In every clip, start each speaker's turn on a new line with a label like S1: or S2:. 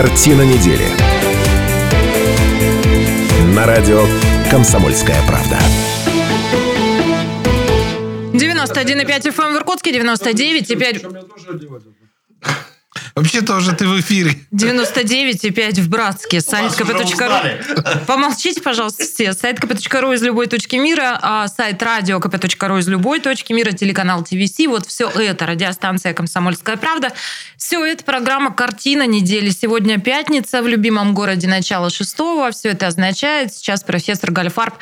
S1: Картина недели. На радио «Комсомольская правда».
S2: 91,5 FM в Иркутске, 99,5...
S3: Вообще-то уже ты в эфире.
S2: 99,5 в Братске. Сайт kp.ru. Помолчите, пожалуйста, все. Сайт kp.ru из любой точки мира, а сайт радио kp.ru из любой точки мира, телеканал ТВС. Вот все это, радиостанция «Комсомольская правда». Все это программа «Картина недели». Сегодня пятница в любимом городе, начало шестого. Все это означает, сейчас профессор Гальфарб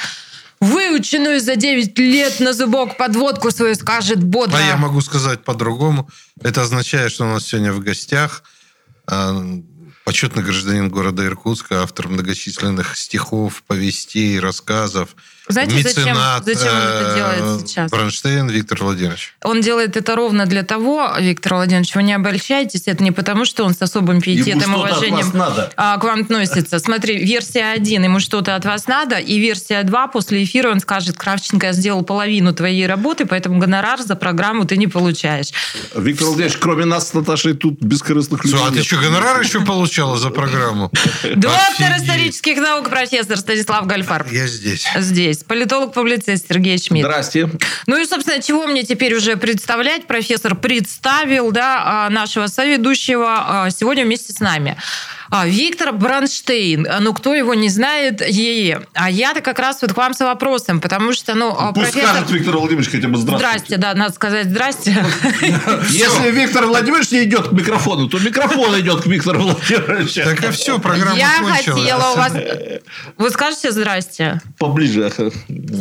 S2: выученную за 9 лет на зубок подводку свою скажет бодро.
S3: А я могу сказать по-другому. Это означает, что у нас сегодня в гостях а, почетный гражданин города Иркутска, автор многочисленных стихов, повестей, рассказов,
S2: знаете,
S3: меценат,
S2: зачем, зачем он это
S3: э,
S2: делает сейчас?
S3: Бронштейн Виктор Владимирович.
S2: Он делает это ровно для того, Виктор Владимирович, вы не обольщайтесь, это не потому, что он с особым пиететом и уважением а, к вам относится. Смотри, версия 1, ему что-то от вас надо, и версия 2, после эфира он скажет, Кравченко, я сделал половину твоей работы, поэтому гонорар за программу ты не получаешь.
S4: Виктор Владимирович, кроме нас с Наташей тут бескорыстных людей
S3: а ты что, гонорар еще получала за программу?
S2: Доктор исторических наук, профессор Станислав Гальфарб.
S3: Я здесь.
S2: Здесь. Политолог-публицист Сергей Шмидт.
S4: Здрасте.
S2: Ну и, собственно, чего мне теперь уже представлять? Профессор представил да, а, нашего соведущего а, сегодня вместе с нами. А, Виктор Бронштейн. А, Ну, кто его не знает, е А я-то как раз вот к вам с вопросом, потому что, ну, а,
S4: Пусть скажет Виктор Владимирович хотя бы здравствуйте.
S2: Здрасте, да, надо сказать здрасте.
S4: Если Виктор Владимирович не идет к микрофону, то микрофон идет к Виктору Владимировичу.
S3: Так и все, программа
S2: Я
S3: кончилась.
S2: хотела у вас... Вы скажете здрасте?
S4: Поближе.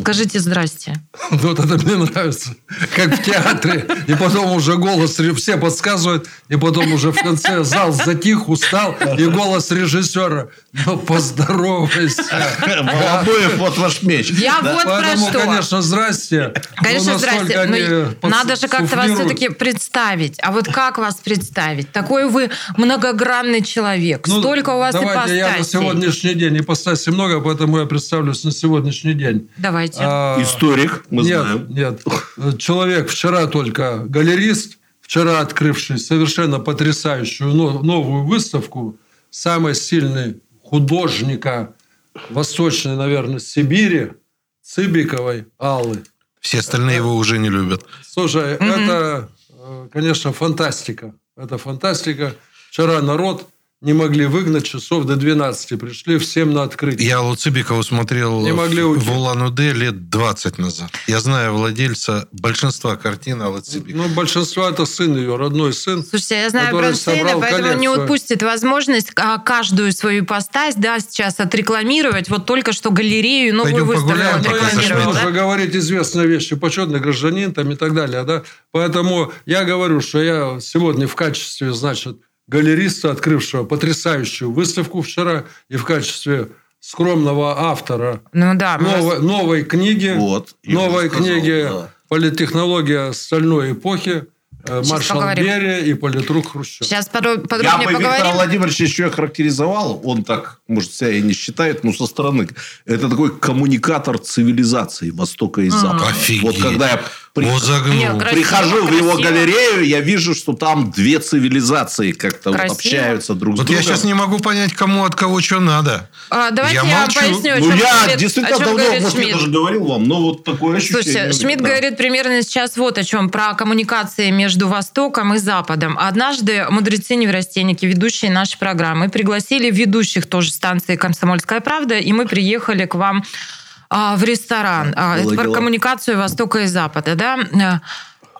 S2: Скажите здрасте.
S5: Вот это мне нравится. Как в театре. И потом уже голос все подсказывают. И потом уже в конце зал затих, устал. И голос режиссера. Ну, поздоровайся.
S4: Обоев вот ваш меч.
S2: Я вот про что.
S5: конечно, здрасте.
S2: Конечно,
S5: Но насколько
S2: здрасте. надо же как-то вас все-таки представить. А вот как вас представить? Такой вы многогранный человек.
S5: Ну,
S2: Столько у вас
S5: давайте я на
S2: ипостасей.
S5: сегодняшний день. Ипостасей много, поэтому я представлюсь на сегодняшний день.
S2: Давайте.
S5: А,
S4: Историк, мы
S5: нет,
S4: знаем.
S5: нет. Человек вчера только галерист, вчера открывший совершенно потрясающую но- новую выставку, самый сильный художника Восточной, наверное, Сибири, Цыбиковой Аллы.
S3: Все остальные его уже не любят.
S5: Слушай, это, э, конечно, фантастика. Это фантастика. Вчера народ не могли выгнать, часов до 12 пришли всем на открытие.
S3: Я Луцибикова смотрел
S5: Не могли
S3: в,
S5: уйти.
S3: в Улан-Удэ лет 20 назад. Я знаю владельца большинства картин Цибиковой.
S5: Ну, большинство это сын ее, родной сын.
S2: Слушайте, я знаю
S5: который
S2: Бронштейна,
S5: собрал
S2: поэтому он не
S5: коллекцию.
S2: упустит возможность а, каждую свою ипостась да, сейчас отрекламировать. Вот только что галерею, новую
S3: Пойдем
S2: выставку отрекламировал. да?
S5: Нужно говорить известные вещи, почетный гражданин там и так далее. Да? Поэтому я говорю, что я сегодня в качестве, значит, галериста, открывшего потрясающую выставку вчера, и в качестве скромного автора
S2: Ну да, мы вас-
S5: новой, новой книги,
S4: Вот.
S5: Новой
S4: сказал,
S5: книги
S4: да.
S5: «Политтехнология стальной эпохи», э,
S2: Сейчас
S5: маршал
S2: поговорим.
S5: Берия и политрук Хрущев.
S2: сейчас подро-
S4: Я
S2: подробнее
S4: бы Виктора
S2: поговорим.
S4: Владимировича еще характеризовал, он так, может, себя и не считает, но со стороны. Это такой коммуникатор цивилизации Востока и Запада.
S3: Офигеть.
S4: Вот когда я при-
S3: Вот загнул.
S2: Нет, красиво,
S4: прихожу в его
S2: красиво.
S4: галерею, я вижу, что там две цивилизации как-то вот
S2: Красиво.
S4: общаются друг с
S3: Вот
S4: другом.
S3: я сейчас не могу понять, кому от кого что надо.
S2: А, давайте
S3: Я
S2: я,
S3: молчу.
S2: поясню,
S4: Ну, я
S2: говорит-
S4: действительно
S2: о чем
S4: давно, может, я
S2: Шмидт.
S4: даже говорил вам, но вот такое ощущение.
S2: Слушайте, Шмидт
S4: Да.
S2: говорит примерно сейчас вот о чем, про коммуникации между Востоком и Западом. Однажды мудрецы-неврастенники, ведущие нашей программы, пригласили ведущих тоже станции «Комсомольская правда», и мы приехали к вам в ресторан. А,
S4: Было
S2: Это про
S4: дело.
S2: коммуникацию Востока и Запада, да?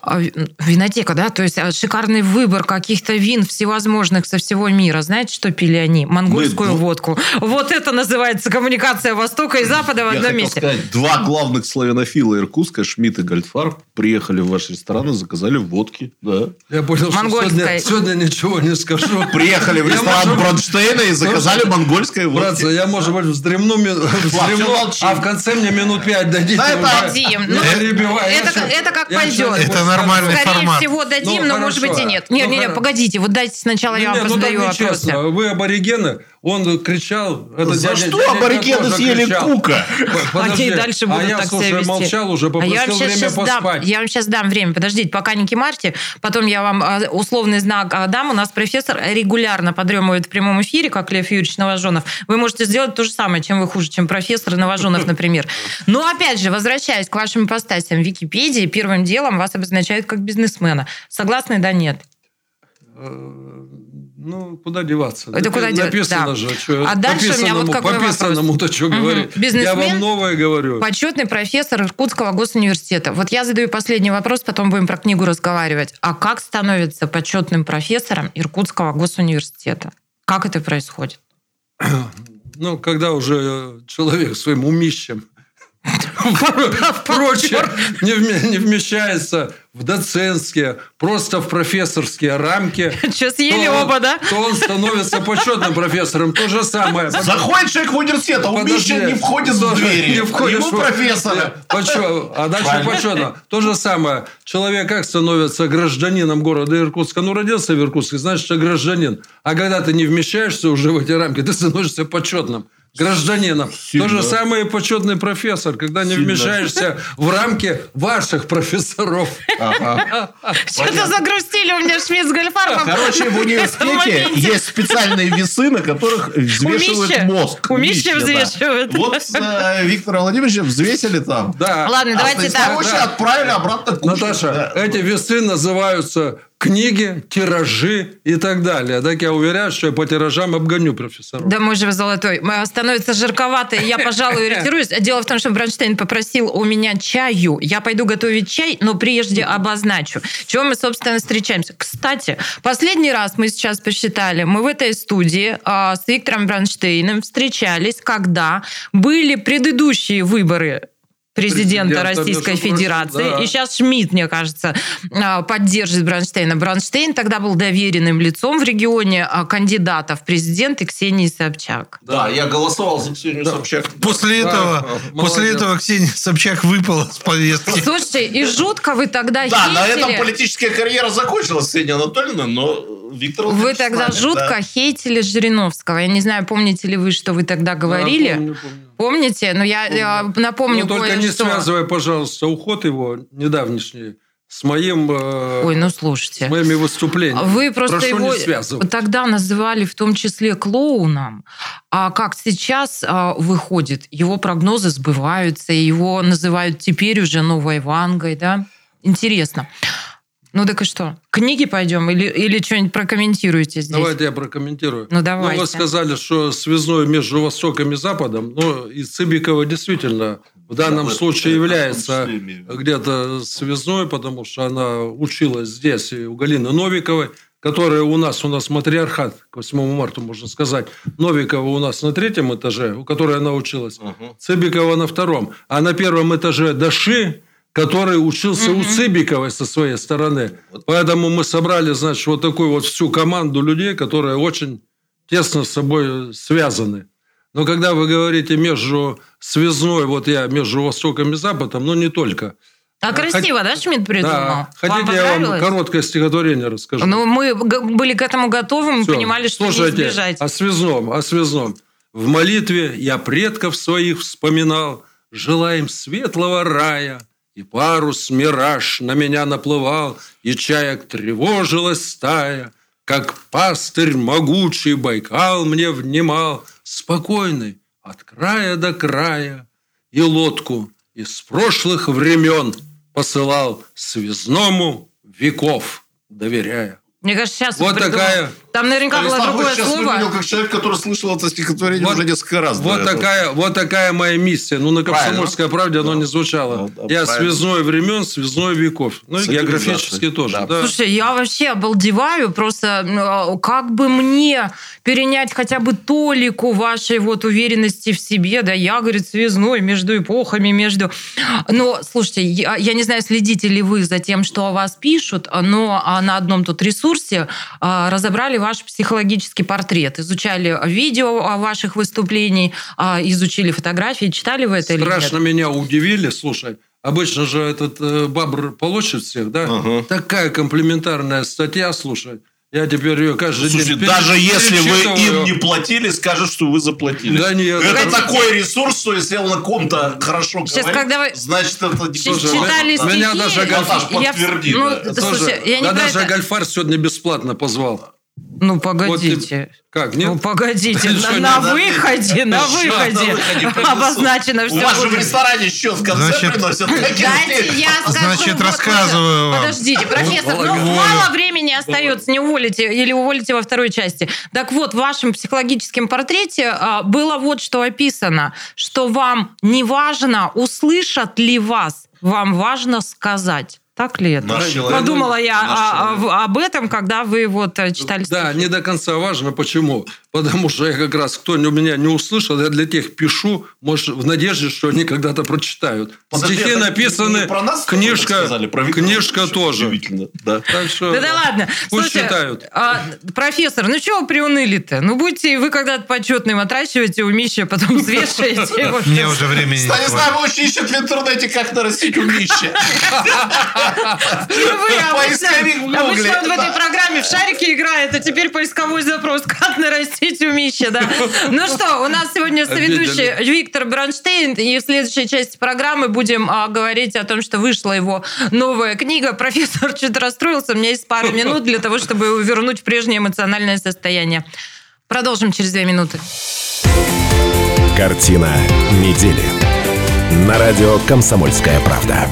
S2: А, Винотека, да, то есть а, шикарный выбор каких-то вин всевозможных со всего мира. Знаете, что пили они? Монгольскую
S4: Мы-
S2: водку. Вот это называется коммуникация Востока и Запада в одном месте.
S4: сказать, два главных славянофила Иркутска, Шмидт и Гольдфарб, приехали в ваш ресторан и заказали водки. Да.
S5: Я понял, что
S2: Монгольская.
S5: сегодня, сегодня ничего не скажу.
S4: Приехали в ресторан
S5: может,
S4: Бронштейна и заказали монгольское
S5: Братцы,
S4: водки.
S5: я, может быть, вздремну, вздремну, а в конце мне минут пять дадите.
S4: Да, это.
S2: Ну,
S5: перебивай.
S2: Это,
S5: щас-
S2: это как пойдет.
S3: Это нормальный
S2: Скорее
S3: формат.
S2: всего дадим,
S5: Ну,
S2: но может
S5: хорошо.
S2: быть и нет. Не,
S5: Ну,
S2: не, не,
S5: хоро-
S2: погодите, вот дайте сначала я
S5: Ну,
S2: вам
S5: нет, ну, так
S2: вопросы.
S5: нечестно. Вы аборигены, Он кричал... Это
S4: За
S5: дядя-
S4: что
S5: дядя
S4: аборигены съели
S5: кричал.
S4: кука?
S5: Подожди,
S2: и дальше будут
S5: а я,
S2: так
S5: слушай,
S2: себя вести.
S5: молчал уже,
S2: А я
S5: попросил
S2: вам сейчас,
S5: время
S2: сейчас дам,
S5: поспать.
S2: я вам сейчас дам время. Подождите, пока не кемарьте. Потом я вам а, условный знак а, дам. У нас профессор регулярно подремывает в прямом эфире, как Лев Юрьевич Новоженов. Вы можете сделать то же самое, чем вы хуже, чем профессор Новоженов, например. Но опять же, возвращаясь к вашим ипостасям, в Википедии первым делом вас обозначают как бизнесмена. Согласны, да, нет?
S5: Ну, куда деваться?
S2: Это куда деваться,
S5: Написано
S2: да.
S5: же. Чё,
S2: А дальше у меня вот какой вопрос.
S5: Пописанному-то что
S2: Мгм.
S5: говорить? Я
S2: Бизнесмен?
S5: вам новое говорю.
S2: Почетный профессор Иркутского госуниверситета. Вот я задаю последний вопрос, потом будем про книгу разговаривать. А как становится почетным профессором Иркутского госуниверситета? Как это происходит?
S5: Ну, когда уже человек своим умищем прочее не вме- не вмещается в доцентские, просто в профессорские рамки,
S2: Что, съели
S5: то
S2: оба, да?
S5: то он становится почетным профессором. То же самое.
S4: Заходит человек в университет, а умище не входит в двери.
S5: Не входишь
S4: Ему профессора.
S5: А дальше почетно. То же самое. Человек как становится гражданином города Иркутска? Ну, родился в Иркутске, значит, что гражданин. А когда ты не вмещаешься уже в эти рамки, ты становишься почетным гражданином.
S4: Сильно.
S5: То же самое и почетный профессор, когда не
S4: Сильно.
S5: вмещаешься в рамки ваших профессоров.
S2: Что-то загрустили у меня Шмидт с Гольфарбом.
S4: Короче, в университете есть специальные весы, на которых взвешивают мозг.
S2: Умище
S4: да.
S2: взвешивают.
S4: Вот э, Виктора Владимировича взвесили там.
S5: Да.
S2: Ладно,
S4: А
S2: давайте так.
S4: Станиславовича отправили обратно кушать.
S5: Наташа, эти весы называются книги, тиражи и так далее. Так я уверяю, что я по тиражам обгоню профессоров.
S2: Да мой же золотой. Становится жарковато, и я, пожалуй, ретируюсь. Дело в том, что Бронштейн попросил у меня чаю. Я пойду готовить чай, но прежде обозначу. Чего мы, собственно, встречаемся. Кстати, последний раз мы сейчас посчитали, мы в этой студии а, с Виктором Бронштейном встречались, когда были предыдущие выборы президента
S5: Президента,
S2: Российской Федерации.
S5: да.
S2: И сейчас Шмидт, мне кажется, а, поддержит Бронштейна. Бронштейн тогда был доверенным лицом в регионе а, кандидата в президенты Ксении Собчак.
S4: Да, я голосовал за Ксению Собчак.
S3: После
S5: Да,
S3: этого,
S5: молодец.
S3: после этого Ксения Собчак выпала с повестки.
S2: Слушайте, и жутко вы тогда
S4: Да, на
S2: хейтили.
S4: этом политическая карьера закончилась, Ксения Анатольевна, но Виктор
S2: Вы тогда
S4: нами,
S2: жутко
S4: да.
S2: хейтили Жириновского. Я не знаю, помните ли вы, что вы тогда говорили.
S5: Да, помню, помню.
S2: Помните? Но я, я напомню
S5: Ну, только не
S2: кое-что.
S5: связывай, пожалуйста, уход его недавнешний с моим, э,
S2: Ой, ну
S5: с
S2: слушайте.
S5: моими выступлениями.
S2: Вы просто
S5: Прошу
S2: его тогда называли в том числе клоуном, а как сейчас а, выходит, его прогнозы сбываются, его называют теперь уже новой Вангой, да? Интересно. Ну так и что? Книги пойдем или, или что-нибудь прокомментируете здесь?
S5: Давайте я прокомментирую.
S2: Ну, давайте.
S5: вы сказали, что связной между Востоком и Западом, ну, и Цыбикова действительно в данном
S4: Да,
S5: случае является где-то связной, потому что она училась здесь, и у Галины Новиковой, которая у нас, у нас матриархат, к 8 марта, можно сказать. Новикова у нас на третьем этаже, у которой она училась.
S4: Мгм.
S5: Цыбикова на втором. А на первом этаже Даши, который учился у Цыбиковой со своей стороны. Поэтому мы собрали, значит, вот такую вот всю команду людей, которые очень тесно с собой связаны. Но когда вы говорите между связной, вот я между Востоком и Западом, ну не только.
S2: А красиво, да, Шмидт придумал?
S5: Да.
S2: Вам
S5: Хотите, я вам короткое стихотворение расскажу?
S2: Ну, мы были к этому готовы, мы
S5: Всё.
S2: понимали, что
S5: Слушайте,
S2: не избежать.
S5: о связном, о связном. В молитве я предков своих вспоминал, желаем светлого рая. И парус мираж на меня наплывал, и чаек тревожилась стая. Как пастырь могучий Байкал мне внимал, спокойный от края до края, и лодку из прошлых времен посылал связному веков доверяя.
S2: Мне кажется, сейчас
S5: Вот
S2: он придумал.
S5: такая-
S2: Там наверняка было
S4: Станислав, вы
S2: другое
S4: сейчас
S2: слово.
S4: выглядел как человек, который слышал это стихотворение
S5: Вот-
S4: уже несколько раз.
S5: Вот такая, вот такая моя миссия. Ну, на «Комсомольской правде» оно
S4: Да.
S5: не звучало.
S4: Ну, да,
S5: Я
S4: правильно.
S5: связной времен, связной веков. Ну, и географически тоже.
S4: Да.
S5: да.
S2: Слушай, я вообще обалдеваю, просто ну, как бы мне перенять хотя бы толику вашей вот уверенности в себе, да, я, говорит, связной между эпохами, между... Но, слушайте, я, я не знаю, следите ли вы за тем, что о вас пишут, но а, на одном тут ресурсе а, разобрали ваш психологический портрет, изучали видео о ваших выступлений, а, изучили фотографии, читали вы это или нет?
S5: Страшно меня удивили. Слушай, обычно же этот э, бабр полощет всех, да?
S4: Ага.
S5: Такая комплиментарная статья, слушай. Я теперь ее каждый
S4: Слушайте,
S5: день
S4: даже если вы им не платили, скажут, что вы заплатили.
S5: Да нет.
S4: Это
S2: Погодите.
S4: такой ресурс, что если он на ком-то хорошо
S2: Сейчас,
S4: говорит,
S2: когда вы
S4: значит, это не
S2: Сейчас
S5: Слушай,
S2: читали
S5: меня- меня
S2: стихи,
S5: даже
S4: Наташ,
S2: я- ну,
S4: да.
S2: слушай, я не
S5: да даже
S2: это.
S5: Гольфар сегодня бесплатно позвал.
S2: Ну, погодите.
S5: Как, нет?
S2: Ну, погодите, на,
S5: что,
S2: на выходе, на
S4: Что, на
S2: выходе
S4: выходе
S2: обозначено
S4: У
S2: все.
S4: вас же в ресторане счет в конце
S3: Значит,
S4: приносят.
S2: Дайте я скажу.
S3: Значит,
S2: вот,
S3: рассказываю
S2: вот,
S3: вам.
S2: Подождите, профессор, ну мало времени остается, не уволите или уволите во второй части. Так вот, в вашем психологическом портрете а, было вот что описано, что вам не важно, услышат ли вас, вам важно сказать. Так ли это?
S4: Наш человек.
S2: Подумала я
S4: Наш
S2: а,
S4: человек.
S2: об этом, когда вы вот э, читали
S5: Да,
S2: стихи.
S5: не до конца важно. Почему? Потому что я как раз, кто у меня не услышал, я для тех пишу, может, в надежде, что они когда-то прочитают.
S4: Подожди,
S5: Стихи написаны,
S4: не про нас
S5: книжка,
S4: сказали, про Виктора
S5: книжка тоже.
S4: Удивительно, да.
S5: Так что,
S2: Да, да ладно.
S5: Пусть
S2: Слушайте,
S5: читают.
S2: а, профессор, ну чего вы приуныли-то? Ну будете вы когда-то почетным отращиваете у Миши, а потом взвешиваете его.
S3: Мне уже времени не хватит.
S4: Станислав очень ищет в интернете, как нарастить умище.
S2: Впервые
S4: Поисковик в
S2: обычно, он в этой программе в шарике играет, а теперь поисковой запрос «Как нарастить умище», да. Ну что, у нас сегодня соведущий Виктор Бронштейн, и в следующей части программы будем а, говорить о том, что вышла его новая книга. Профессор чуть расстроился, у меня есть пара минут для того, чтобы вернуть в прежнее эмоциональное состояние. Продолжим через две минуты.
S1: Картина недели. На радио «Комсомольская правда».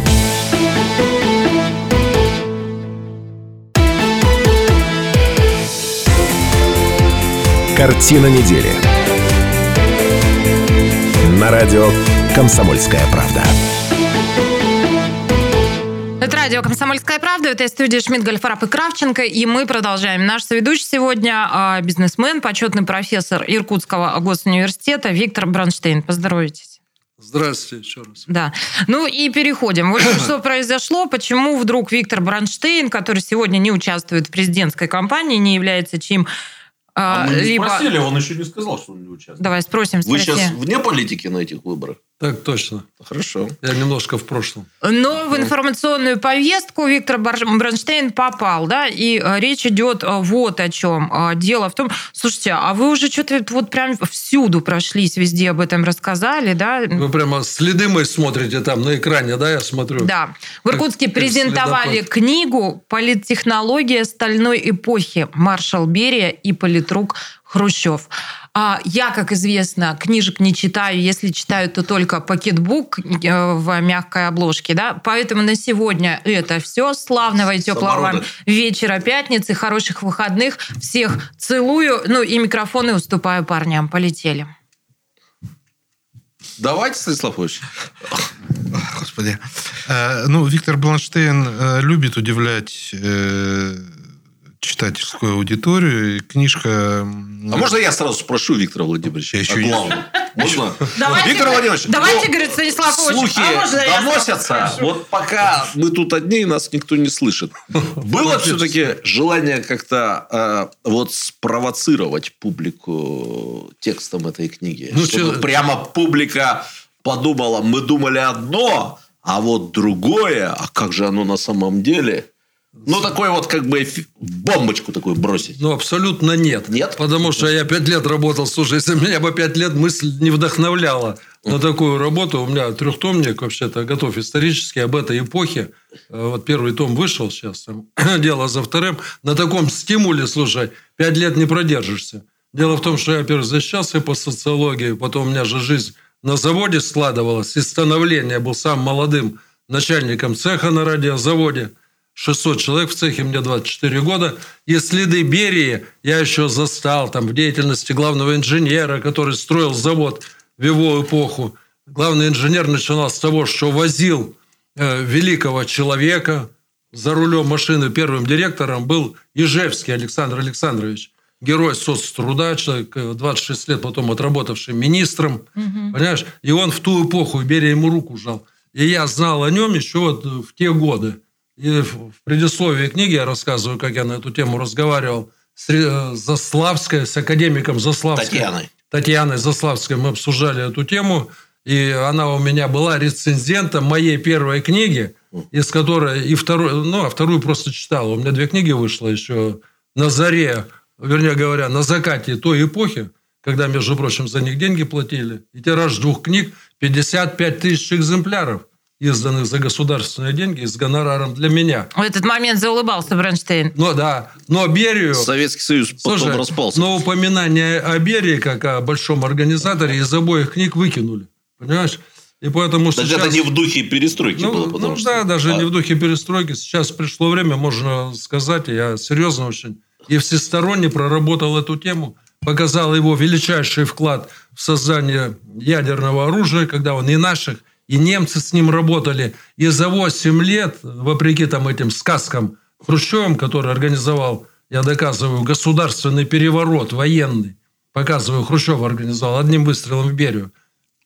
S1: Картина недели. На радио «Комсомольская правда».
S2: Это радио «Комсомольская правда». Это студия Шмидт, Гольфарб и Кравченко. И мы продолжаем. Наш соведущий сегодня а, бизнесмен, почетный профессор Иркутского госуниверситета Виктор Бронштейн. Поздоровайтесь.
S5: Здравствуйте еще раз.
S2: Да. Ну и переходим. Вот что произошло, почему вдруг Виктор Бронштейн, который сегодня не участвует в президентской кампании, не является чьим а,
S4: А мы не
S2: либо...
S4: спросили, он еще не сказал, что он не участвует.
S2: Давай спросим,
S4: Вы
S2: спроси.
S4: сейчас вне политики на этих выборах?
S5: Так точно.
S4: Хорошо.
S5: Я немножко в прошлом.
S2: Но в информационную повестку Виктор Бронштейн попал, да, и э, речь идет э, вот о чем. Э, Дело в том, слушайте, а вы уже что-то вот прям всюду прошлись, везде об этом рассказали, да?
S5: Вы прямо следы мои смотрите там на экране, да, я смотрю?
S2: Да. В Иркутске
S5: Как
S2: презентовали
S5: следопыт.
S2: книгу «Политтехнология стальной эпохи. Маршал Берия и политрук Хрущев». А Я, как известно, книжек не читаю. Если читаю, то только пакетбук э, в мягкой обложке. Да? Поэтому на сегодня это все. Славного и теплого вам вечера пятницы, хороших выходных. Всех целую. Ну и микрофоны уступаю парням. Полетели.
S4: Давайте, Станислав Ильич.
S3: Господи. Э, Ну, Виктор Бланштейн э, любит удивлять э, читательскую аудиторию. И книжка...
S4: А можно я сразу спрошу Виктора Владимировича?
S3: Я еще не-?
S4: Можно?
S2: Давайте,
S4: Виктор Владимирович,
S2: давайте,
S4: ну,
S2: говорит Станислав Ильич,
S4: Слухи
S2: а
S4: доносятся. Вот пока мы тут одни, и нас никто не слышит. Было все-таки желание как-то э, вот спровоцировать публику текстом этой книги?
S5: Ну,
S4: Чтобы
S5: чё-
S4: прямо публика подумала, мы думали одно, а вот другое, а как же оно на самом деле? Ну, такой вот как бы бомбочку такую бросить.
S5: Ну, абсолютно нет.
S4: Нет?
S5: Потому что я пять лет работал. Слушай, если меня бы пять лет мысль не вдохновляла на такую работу, у меня трехтомник вообще-то готов исторически об этой эпохе. Э, Вот первый том вышел сейчас, там, дело за вторым. На таком стимуле, слушай, пять лет не продержишься. Дело в том, что я, во-первых, защищался по социологии, потом у меня же жизнь на заводе складывалась, и становление был самым молодым начальником цеха на радиозаводе. 600 человек в цехе, мне 24 года. И следы Берии я еще застал там в деятельности главного инженера, который строил завод в его эпоху. Главный инженер начинал с того, что возил э, великого человека за рулем машины. Первым директором был Ежевский Александр Александрович. Герой соцтруда, человек э, 26 лет потом отработавший министром. Понимаешь? И он в ту эпоху, Берия ему руку жал. И я знал о нем еще вот в те годы. И в предисловии книги я рассказываю, как я на эту тему разговаривал с Ре- Заславской, с академиком Заславской.
S4: Татьяной.
S5: Татьяной Заславской мы обсуждали эту тему, и она у меня была рецензентом моей первой книги, из которой и вторую, ну, а вторую просто читала. У меня две книги вышло еще на заре, вернее говоря, на закате той эпохи, когда, между прочим, за них деньги платили, и тираж двух книг 55 тысяч экземпляров – изданных за государственные деньги с гонораром для меня.
S2: В этот момент заулыбался Бронштейн.
S5: Ну да, но Берию...
S4: Советский Союз потом Слушай, распался.
S5: Но упоминание о Берии, как о большом организаторе, из обоих книг выкинули. Понимаешь?
S4: И поэтому так сейчас... это не в духе перестройки
S5: ну,
S4: было,
S5: потому ну, что... Да, даже а... не в духе перестройки. Сейчас пришло время, можно сказать, я серьезно очень и всесторонне проработал эту тему, показал его величайший вклад в создание ядерного оружия, когда он и наших, и немцы с ним работали. И за 8 лет, вопреки там этим сказкам Хрущевым, который организовал, я доказываю, государственный переворот военный, показываю, Хрущев организовал одним выстрелом в Берию.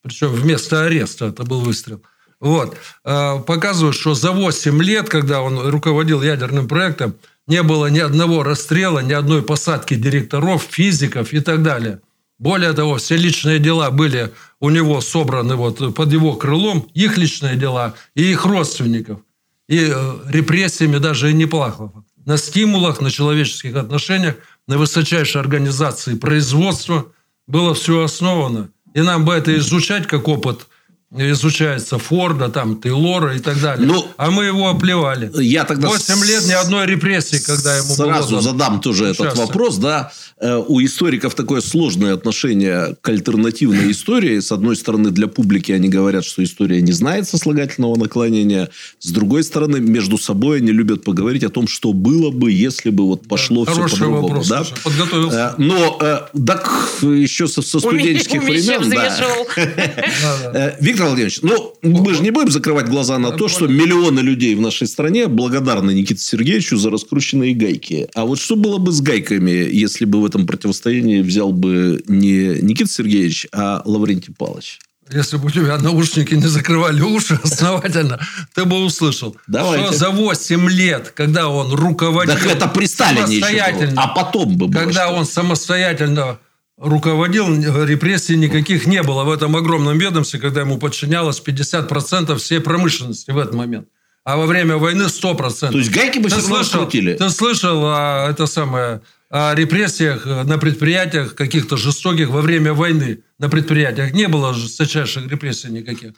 S5: Причем вместо ареста это был выстрел. Вот. А, показываю, что за 8 лет, когда он руководил ядерным проектом, не было ни одного расстрела, ни одной посадки директоров, физиков и так далее. Более того, все личные дела были у него собраны вот под его крылом, их личные дела и их родственников. И э, репрессиями даже и не плахло. На стимулах, на человеческих отношениях, на высочайшей организации производства было все основано. И нам бы это изучать как опыт – изучается Форда, там, Тейлора и так далее. Ну, а мы его оплевали.
S4: Я тогда
S5: 8 лет ни одной репрессии, когда ему
S4: Сразу было задам тоже этот вопрос. Да? Э, у историков такое сложное отношение к альтернативной истории. С одной стороны, для публики они говорят, что история не знает сослагательного наклонения. С другой стороны, между собой они любят поговорить о том, что было бы, если бы вот пошло да, все по-другому. Вопрос, да?
S5: Подготовился.
S4: Э, но э, так еще со, со студенческих времен... Да. Виктор Владимирович, ну, мы же не будем закрывать глаза на то, что миллионы людей в нашей стране благодарны Никите Сергеевичу за раскрученные гайки. А вот что было бы с гайками, если бы в этом противостоянии взял бы не Никита Сергеевич, а Лаврентий Павлович?
S5: Если бы у тебя наушники не закрывали уши основательно, ты бы услышал, Давайте. что за 8 лет, когда он руководил...
S4: Так это при Сталине еще было. А потом бы
S5: было Когда что? он самостоятельно руководил, репрессий никаких не было в этом огромном ведомстве, когда ему подчинялось 50% всей промышленности в этот момент. А во время войны 100%.
S4: То есть гайки бы ты
S5: слышал, крутили? Ты слышал о, это самое, о репрессиях на предприятиях каких-то жестоких во время войны на предприятиях? Не было жесточайших репрессий никаких.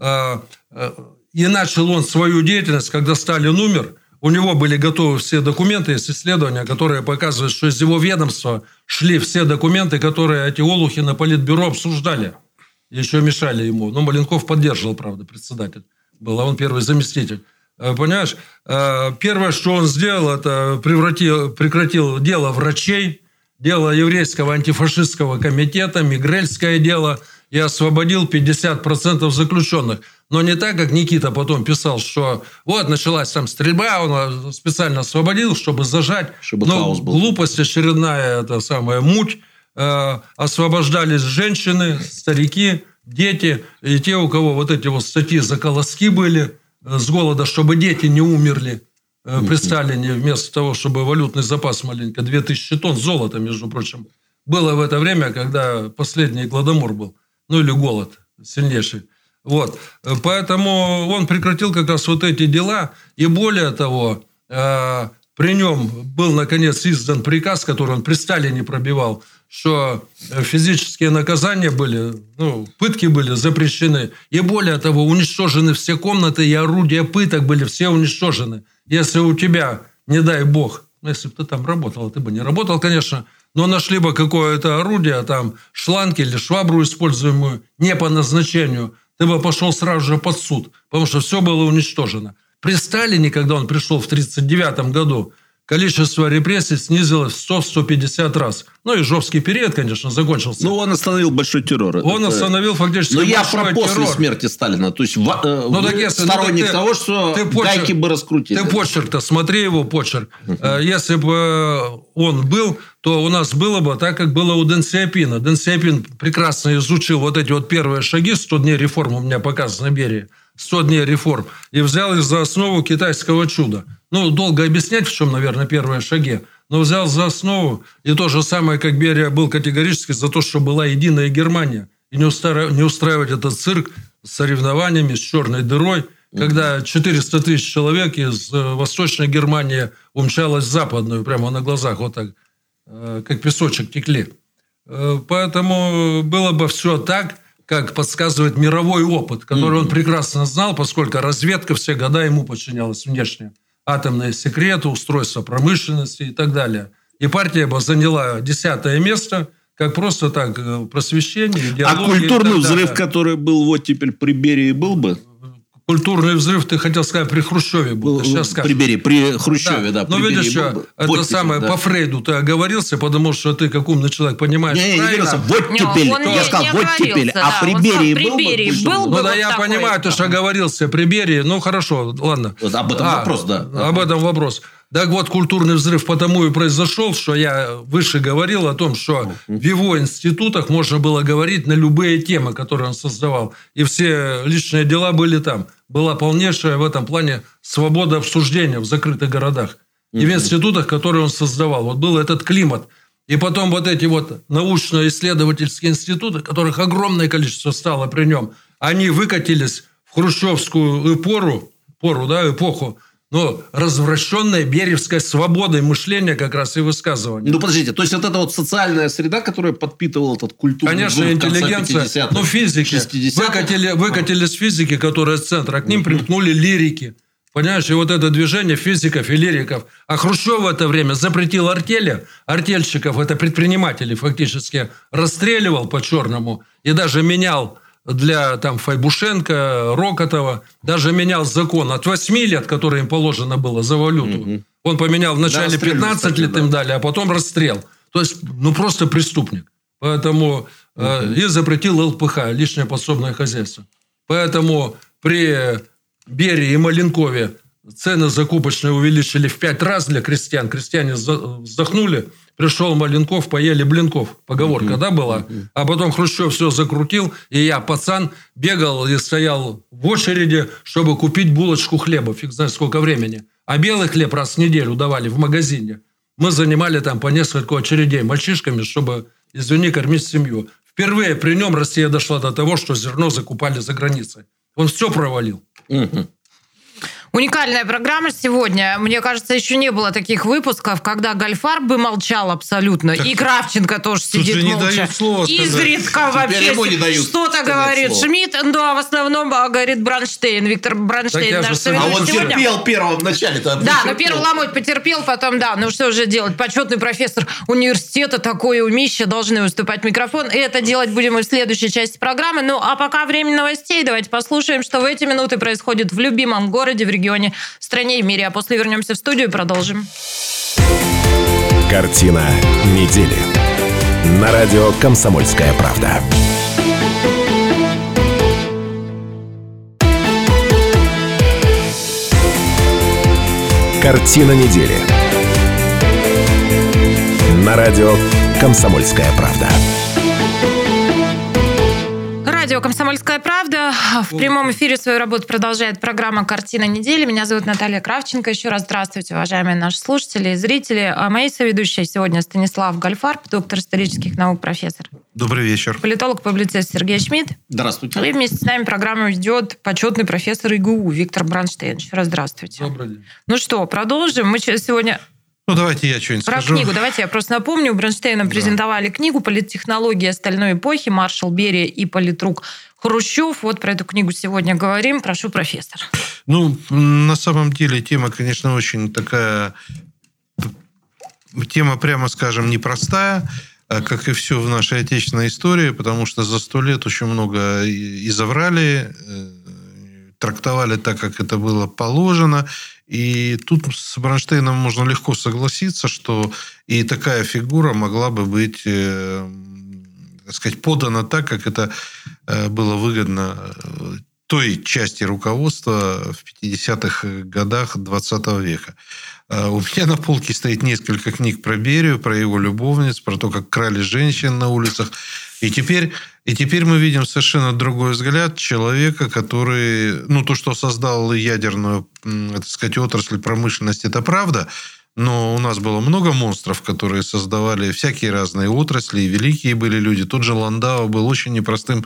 S5: А, а, и начал он свою деятельность, когда Сталин умер – у него были готовы все документы, есть исследования, которые показывают, что из его ведомства шли все документы, которые эти олухи на политбюро обсуждали. Еще мешали ему. Но Маленков поддерживал, правда, председатель. Был, а он первый заместитель. Э, понимаешь, э, первое, что он сделал, это превратил, прекратил дело врачей, дело еврейского антифашистского комитета, мигрельское дело и освободил 50% заключенных. Но не так, как Никита потом писал, что вот началась там стрельба, он специально освободил, чтобы зажать.
S4: Чтобы Но хаос был.
S5: глупость очередная, это самая муть. Э, освобождались женщины, старики, дети и те, у кого вот эти вот статьи за колоски были э, с голода, чтобы дети не умерли э, при Сталине, вместо того, чтобы валютный запас маленько, 2000 тонн золота, между прочим, было в это время, когда последний гладомор был, ну или голод сильнейший. Вот. Поэтому он прекратил как раз вот эти дела. И более того, э, при нем был, наконец, издан приказ, который он при Сталине пробивал, что физические наказания были, ну, пытки были запрещены. И более того, уничтожены все комнаты и орудия пыток были все уничтожены. Если у тебя, не дай бог, ну, если бы ты там работал, ты бы не работал, конечно, но нашли бы какое-то орудие, там, шланг или швабру, используемую не по назначению – ты бы пошел сразу же под суд, потому что все было уничтожено. При Сталине, когда он пришел в 1939 году, количество репрессий снизилось в 100-150 раз. Ну, и жесткий период, конечно, закончился.
S4: Ну, он остановил большой террор.
S5: Он остановил фактически
S4: Но я про после террор. смерти Сталина. То есть, э, ну, так если, сторонник ну, ты, того, что ты почерк, гайки бы раскрутили.
S5: Ты почерк-то, смотри его почерк. Uh-huh. Если бы он был, то у нас было бы так, как было у Дэн Сиапина. Дэн Сиапин прекрасно изучил вот эти вот первые шаги, 100 дней реформ у меня показано Берии. 100 дней реформ. И взял их за основу китайского чуда. Ну, долго объяснять, в чем, наверное, первые шаги. Но взял за основу. И то же самое, как Берия был категорически за то, что была единая Германия. И не устраивать, этот цирк с соревнованиями, с черной дырой. Когда 400 тысяч человек из э, Восточной Германии умчалась в западную, прямо на глазах, вот так, как песочек текли. Поэтому было бы все так, как подсказывает мировой опыт, который он прекрасно знал, поскольку разведка все года ему подчинялась внешне. Атомные секреты, устройство промышленности и так далее. И партия бы заняла десятое место, как просто так э, просвещение,
S4: А культурный взрыв, который был вот теперь при Берии, был бы?
S5: Культурный взрыв, ты хотел сказать, при Хрущеве был. Ты сейчас
S4: скажешь. При Берии, при Хрущеве, да.
S5: да. Но видишь, был, это вот самое, да. по Фрейду ты оговорился, потому что ты, как умный человек, понимаешь
S4: не, не, правильно. Не, вот теперь, я сказал, вот теперь. А при Берии был,
S2: при был,
S5: был Ну, да, я такой. понимаю, ты же оговорился при Берии. Ну, хорошо, ладно.
S4: Вот об этом а, вопрос, да.
S5: Об этом вопрос. Так вот, культурный взрыв потому и произошел, что я выше говорил о том, что в его институтах можно было говорить на любые темы, которые он создавал. И все личные дела были там. Была полнейшая в этом плане свобода обсуждения в закрытых городах. И в институтах, которые он создавал. Вот был этот климат. И потом вот эти вот научно-исследовательские институты, которых огромное количество стало при нем, они выкатились в хрущевскую эпору, пору, да, эпоху, ну, развращенная беревская свобода мышления как раз и высказывания.
S4: Ну, подождите, то есть, вот эта вот социальная среда, которая подпитывала этот культурный
S5: Конечно, интеллигенция, ну, физики. Выкатили, выкатили с физики, которая с центра, к ним примкнули лирики. Понимаешь, и вот это движение физиков и лириков. А Хрущев в это время запретил артели, артельщиков, это предприниматели фактически, расстреливал по-черному и даже менял для там, Файбушенко, Рокотова, даже менял закон от 8 лет, который им положено было за валюту. Угу. Он поменял вначале да, 15 кстати, лет да. им дали, а потом расстрел. То есть, ну, просто преступник. Поэтому угу. э, и запретил ЛПХ, личное подсобное хозяйство. Поэтому при Берии и Маленкове цены закупочные увеличили в 5 раз для крестьян. Крестьяне вздохнули – пришел Маленков, поели блинков. Поговорка, да, была? А потом Хрущев все закрутил, и я, пацан, бегал и стоял в очереди, чтобы купить булочку хлеба. Фиг знает сколько времени. А белый хлеб раз в неделю давали в магазине. Мы занимали там по несколько очередей мальчишками, чтобы, извини, кормить семью. Впервые при нем Россия дошла до того, что зерно закупали за границей. Он все провалил. Угу.
S2: Уникальная программа сегодня. Мне кажется, еще не было таких выпусков, когда Гальфар бы молчал абсолютно. Так, и Кравченко тоже сидит
S3: не
S2: молча.
S3: Дают слова
S2: Изредка вообще что-то говорит слово. Шмидт, ну а в основном а, говорит Бранштейн. Виктор Бранштейн
S4: наш А он сегодня. терпел первым в начале.
S2: Да, но первый ломоть потерпел, потом да. Ну что же делать? Почетный профессор университета, такое умище, должны выступать микрофон. И это делать будем и в следующей части программы. Ну а пока время новостей. Давайте послушаем, что в эти минуты происходит в любимом городе, в регионе регионе, стране и мире. А после вернемся в студию и продолжим.
S1: Картина недели. На радио «Комсомольская правда». Картина недели. На радио «Комсомольская правда».
S2: Радио «Комсомольская правда». В прямом эфире свою работу продолжает программа «Картина недели». Меня зовут Наталья Кравченко. Еще раз здравствуйте, уважаемые наши слушатели и зрители. А моей соведущей сегодня Станислав Гальфарб, доктор исторических наук, профессор.
S3: Добрый вечер.
S2: Политолог-публицист Сергей Шмидт.
S4: Здравствуйте.
S2: И вместе с нами программу ведет почетный профессор ИГУ Виктор Бранштейн. Еще раз здравствуйте.
S5: Добрый день.
S2: Ну что, продолжим. Мы сегодня
S3: ну, давайте я что-нибудь
S2: Про
S3: скажу.
S2: книгу. Давайте я просто напомню. У Бронштейна да. презентовали книгу «Политтехнологии остальной эпохи. Маршал Берия и политрук Хрущев». Вот про эту книгу сегодня говорим. Прошу, профессор.
S3: Ну, на самом деле тема, конечно, очень такая... Тема, прямо скажем, непростая а как и все в нашей отечественной истории, потому что за сто лет очень много изоврали, э, трактовали так, как это было положено, и тут с Бронштейном можно легко согласиться, что и такая фигура могла бы быть, э, так сказать, подана так, как это э, было выгодно э, той части руководства в 50-х годах 20 века. А у меня на полке стоит несколько книг про Берию, про его любовниц, про то, как крали женщин на улицах. И теперь, и теперь мы видим совершенно другой взгляд человека, который, ну, то, что создал ядерную, так сказать, отрасль промышленности, это правда, но у нас было много монстров, которые создавали всякие разные отрасли, и великие были люди. Тот же Ландау был очень непростым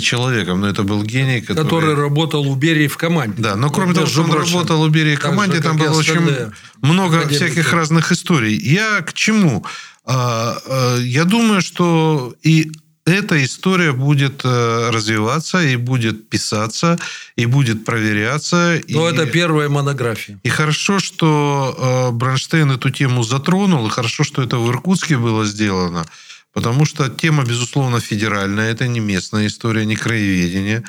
S3: человеком, но это был гений,
S5: который... Который работал у Берии в команде.
S3: Да, но кроме того, что он работал у Берии в команде, там было очень много всяких разных историй. Я к чему? А, а, я думаю, что и эта история будет э, развиваться и будет писаться, и будет проверяться.
S5: Но и... это первая монография.
S3: И хорошо, что э, Бронштейн эту тему затронул, и хорошо, что это в Иркутске было сделано, потому что тема, безусловно, федеральная, это не местная история, не краеведение.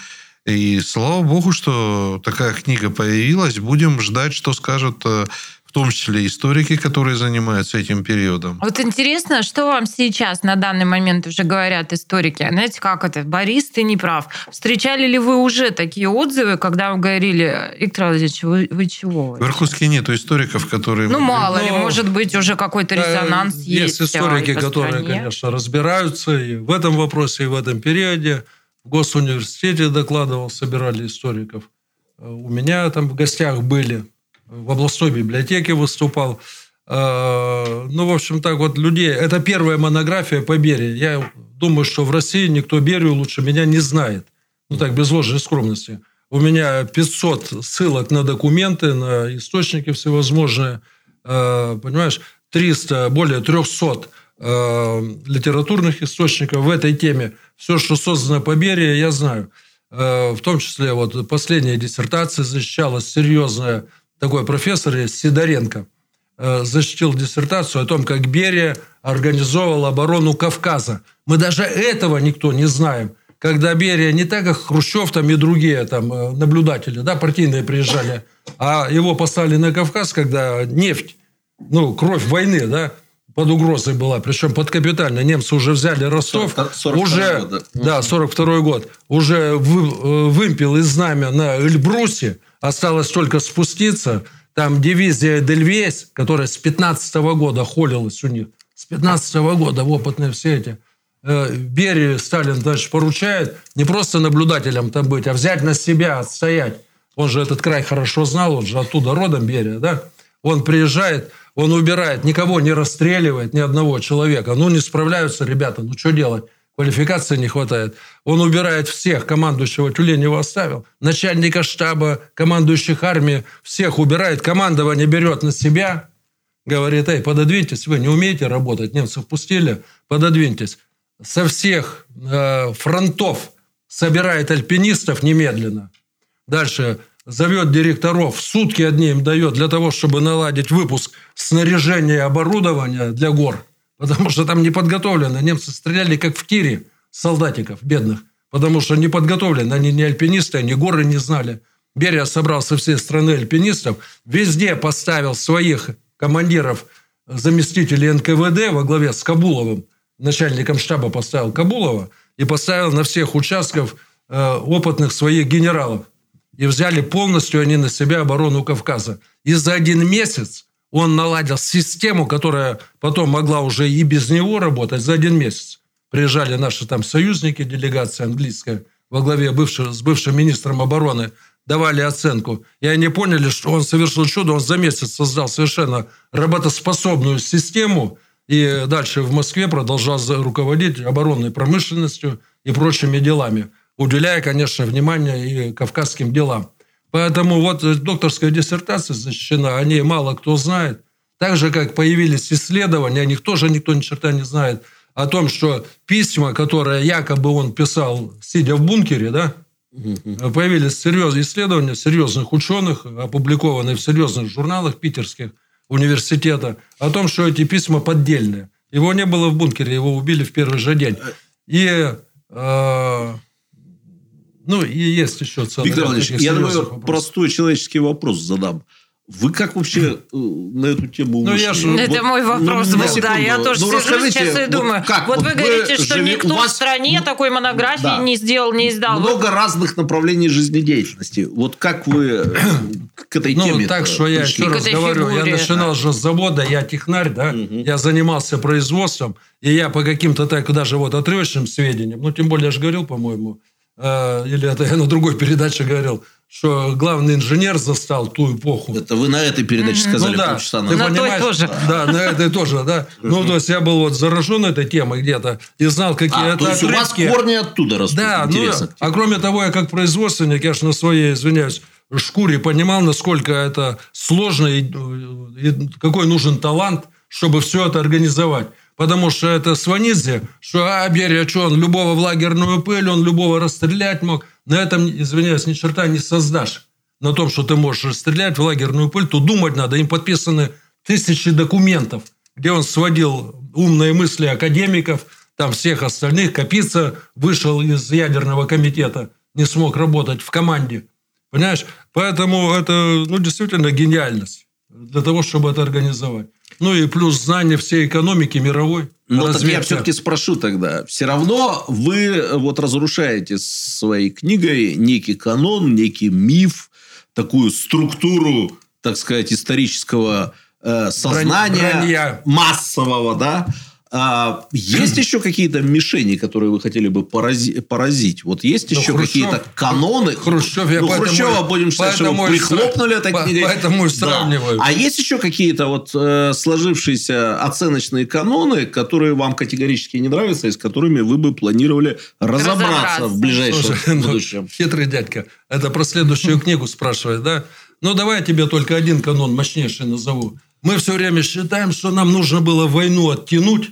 S3: И слава богу, что такая книга появилась. Будем ждать, что скажут э, в том числе историки, которые занимаются этим периодом.
S2: Вот интересно, что вам сейчас на данный момент уже говорят историки? Знаете, как это? Борис, ты не прав. Встречали ли вы уже такие отзывы, когда вы говорили, Виктор Владимирович, вы, вы чего?
S3: В Иркутске нет историков, которые...
S2: Ну, мало ли, может быть, уже какой-то резонанс да, есть.
S5: Есть историки, которые, конечно, разбираются и в этом вопросе, и в этом периоде. В Госуниверситете докладывал, собирали историков. У меня там в гостях были в областной библиотеке выступал. А, ну, в общем, так вот, людей... Это первая монография по Берии. Я думаю, что в России никто Берию лучше меня не знает. Ну, так, без ложной скромности. У меня 500 ссылок на документы, на источники всевозможные. А, понимаешь, 300, более 300 а, литературных источников в этой теме. Все, что создано по Берии, я знаю. В том числе вот последняя диссертация защищалась серьезная такой профессор Сидоренко, э, защитил диссертацию о том, как Берия организовал оборону Кавказа. Мы даже этого никто не знаем. Когда Берия, не так как Хрущев там и другие там э, наблюдатели, да, партийные приезжали, а его послали на Кавказ, когда нефть, ну, кровь войны, да, под угрозой была, причем под капитально. Немцы уже взяли Ростов, 40, уже, год, да, 42 год, уже вы, э, вымпел из знамя на Эльбрусе, Осталось только спуститься. Там дивизия Дельвейс, которая с 15 -го года холилась у них. С 15 -го года опытные все эти. Э, Берию Сталин дальше поручает не просто наблюдателем там быть, а взять на себя, отстоять. Он же этот край хорошо знал, он же оттуда родом Берия, да? Он приезжает, он убирает, никого не расстреливает, ни одного человека. Ну, не справляются ребята, ну, что делать? Квалификации не хватает. Он убирает всех, командующего Тюленева оставил, начальника штаба, командующих армией, всех убирает, командование берет на себя, говорит, эй, пододвиньтесь, вы не умеете работать, немцев пустили, пододвиньтесь. Со всех э, фронтов собирает альпинистов немедленно. Дальше зовет директоров, сутки одни им дает для того, чтобы наладить выпуск снаряжения и оборудования для гор – Потому что там не подготовлено. Немцы стреляли как в тире солдатиков бедных. Потому что не подготовлены. Они не альпинисты, они горы не знали. Берия собрал со всей страны альпинистов. Везде поставил своих командиров, заместителей НКВД во главе с Кабуловым. Начальником штаба поставил Кабулова. И поставил на всех участков э, опытных своих генералов. И взяли полностью они на себя оборону Кавказа. И за один месяц он наладил систему, которая потом могла уже и без него работать за один месяц. Приезжали наши там союзники, делегация английская во главе бывшего, с бывшим министром обороны, давали оценку. И они поняли, что он совершил чудо, он за месяц создал совершенно работоспособную систему, и дальше в Москве продолжал руководить оборонной промышленностью и прочими делами, уделяя, конечно, внимание и кавказским делам. Поэтому вот докторская диссертация защищена, о ней мало кто знает. Так же, как появились исследования, о них тоже никто ни черта не знает, о том, что письма, которые якобы он писал, сидя в бункере, да, появились серьезные исследования серьезных ученых, опубликованные в серьезных журналах питерских университета, о том, что эти письма поддельные. Его не было в бункере, его убили в первый же день. И э, ну, и есть еще целый
S4: Виктор Иванович, я думаю, простой человеческий вопрос задам. Вы как вообще э, на эту тему
S2: ну, Я же, вот, это мой вопрос ну, был, да. Я тоже ну, сижу сейчас и думаю. Вот, как, вот, вот вы говорите, что живи, никто вас, в стране такой монографии да, не сделал, не издал.
S4: Много вот. разных направлений жизнедеятельности. Вот как вы э, к этой
S5: ну,
S4: теме
S5: так что я еще раз говорю, я начинал же с завода, я технарь, да, я занимался производством, и я по каким-то так даже вот отрывочным сведениям, ну, тем более я же говорил, по-моему, или это я на другой передаче говорил, что главный инженер застал ту эпоху.
S4: Это вы на этой передаче сказали
S5: ну, да.
S4: полчаса
S5: назад. Ты на понимаешь? тоже. Да, на этой тоже, да. Ну, то есть, я был вот заражен этой темой где-то и знал, какие а, это
S4: то есть, у вас корни оттуда растут.
S5: Да, ну, а кроме того, я как производственник, я же на своей, извиняюсь, шкуре понимал, насколько это сложно и, и какой нужен талант, чтобы все это организовать. Потому что это Сванидзе, что а, Берия, что он любого в лагерную пыль, он любого расстрелять мог. На этом, извиняюсь, ни черта не создашь. На том, что ты можешь расстрелять в лагерную пыль, то думать надо. Им подписаны тысячи документов, где он сводил умные мысли академиков, там всех остальных. Капица вышел из ядерного комитета, не смог работать в команде. Понимаешь? Поэтому это ну, действительно гениальность для того, чтобы это организовать. Ну и плюс знание всей экономики мировой.
S4: Ну, так я все-таки спрошу тогда. Все равно вы вот разрушаете своей книгой некий канон, некий миф, такую структуру, так сказать, исторического э, сознания Бронья. массового, да, а, есть еще какие-то мишени, которые вы хотели бы порази- поразить? Вот есть еще какие-то каноны?
S5: Хрущев, я
S4: ну, поэтому, Хрущева будем считать, что его прихлопнули этой
S5: по- книгой. Поэтому и сравниваю.
S4: Да. А есть еще какие-то вот э, сложившиеся оценочные каноны, которые вам категорически не нравятся, и с которыми вы бы планировали разобраться, разобраться. в ближайшем Слушай, ну, будущем?
S5: Ну, хитрый дядька. Это про следующую книгу спрашивает, да? Ну, давай я тебе только один канон мощнейший назову. Мы все время считаем, что нам нужно было войну оттянуть,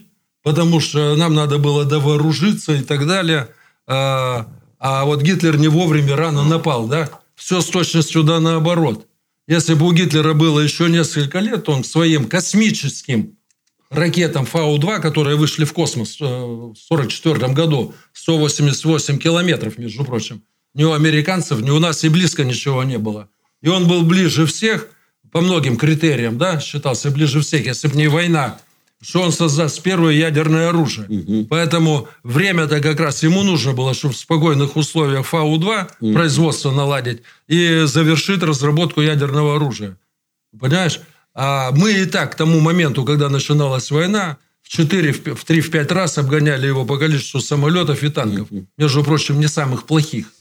S5: потому что нам надо было довооружиться и так далее. А, а вот Гитлер не вовремя рано напал, да? Все с точностью да наоборот. Если бы у Гитлера было еще несколько лет, он своим космическим ракетам Фау-2, которые вышли в космос э, в 1944 году, 188 километров, между прочим, ни у американцев, ни у нас и близко ничего не было. И он был ближе всех по многим критериям, да, считался ближе всех. Если бы не война что он создаст первое ядерное оружие. Угу. Поэтому время-то как раз ему нужно было, чтобы в спокойных условиях Фау-2 угу. производство наладить и завершить разработку ядерного оружия. Понимаешь? А мы и так к тому моменту, когда начиналась война, в 4, в 3, в 5 раз обгоняли его по количеству самолетов и танков. Угу. Между прочим, не самых плохих.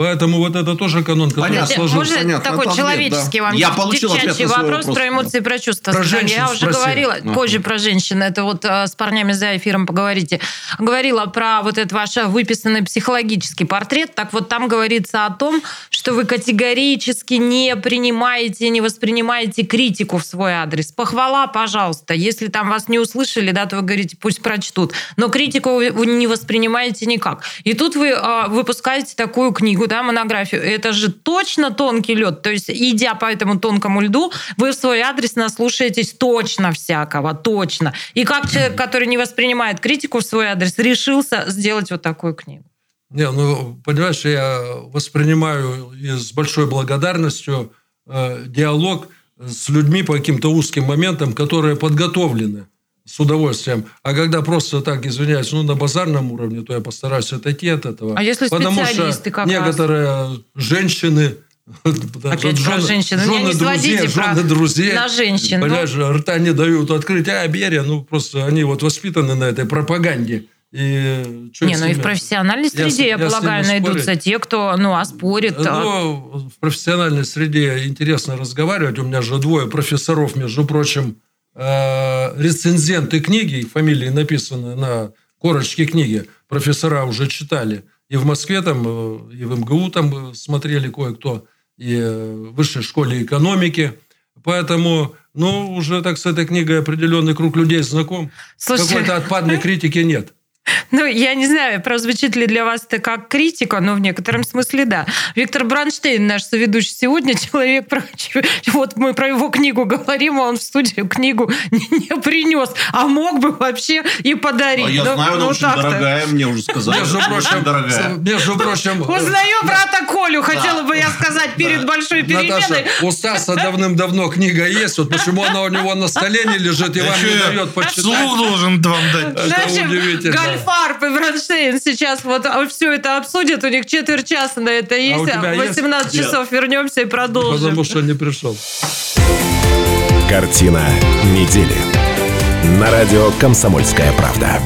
S5: Поэтому вот это тоже канон, который Понятно. сложился.
S2: Можно
S5: Понятно.
S2: такой человеческий да. вам Я получил ответ на вопрос, вопрос про эмоции, про чувства.
S5: Про женщин
S2: Я уже
S5: спросил.
S2: говорила, ага. позже про женщин, это вот э, с парнями за эфиром поговорите. Говорила про вот этот ваш выписанный психологический портрет. Так вот там говорится о том, что вы категорически не принимаете, не воспринимаете критику в свой адрес. Похвала, пожалуйста. Если там вас не услышали, да, то вы говорите, пусть прочтут. Но критику вы не воспринимаете никак. И тут вы э, выпускаете такую книгу, да, монографию, это же точно тонкий лед. То есть, идя по этому тонкому льду, вы в свой адрес наслушаетесь точно всякого, точно. И как человек, который не воспринимает критику в свой адрес, решился сделать вот такую книгу?
S5: Не, ну, понимаешь, я воспринимаю с большой благодарностью э, диалог с людьми по каким-то узким моментам, которые подготовлены с удовольствием. А когда просто так, извиняюсь, ну, на базарном уровне, то я постараюсь отойти от этого.
S2: А если
S5: Потому что
S2: как
S5: некоторые раз? женщины
S2: Опять жены, про женщин.
S5: Жены,
S2: не
S5: друзей, жены друзей.
S2: На женщин.
S5: Понимаешь, ну. рта не дают открыть. А, Берия, ну, просто они вот воспитаны на этой пропаганде. И
S2: не, ну и в профессиональной среде, я, я полагаю, найдутся те, кто, ну, оспорит. А.
S5: Ну, в профессиональной среде интересно разговаривать. У меня же двое профессоров, между прочим, рецензенты книги, фамилии написаны на корочке книги, профессора уже читали. И в Москве там, э, и в МГУ там смотрели кое-кто, и в Высшей школе экономики. Поэтому, ну, уже так с этой книгой определенный круг людей знаком. Какой-то отпадной критики нет.
S2: Ну, я не знаю, прозвучит ли для вас это как критика, но в некотором смысле да. Виктор Бранштейн, наш соведущий сегодня, человек, про... вот мы про его книгу говорим, а он в студию книгу не, не принес, а мог бы вообще и подарить. А
S4: я
S2: но,
S4: знаю, она очень дорогая, мне уже сказали.
S5: Между прочим, дорогая. Между прочим...
S2: Узнаю брата Колю, хотела бы я сказать, перед большой переменой.
S5: У Стаса давным-давно книга есть, вот почему она у него на столе не лежит и вам не дает почитать.
S3: Слух должен вам дать.
S2: Это удивительно. Гольфарб и Бронштейн сейчас вот все это обсудят. У них четверть часа на это есть. А в 18 есть? часов Нет. вернемся и продолжим.
S5: Потому что не пришел.
S1: Картина недели. На радио «Комсомольская правда».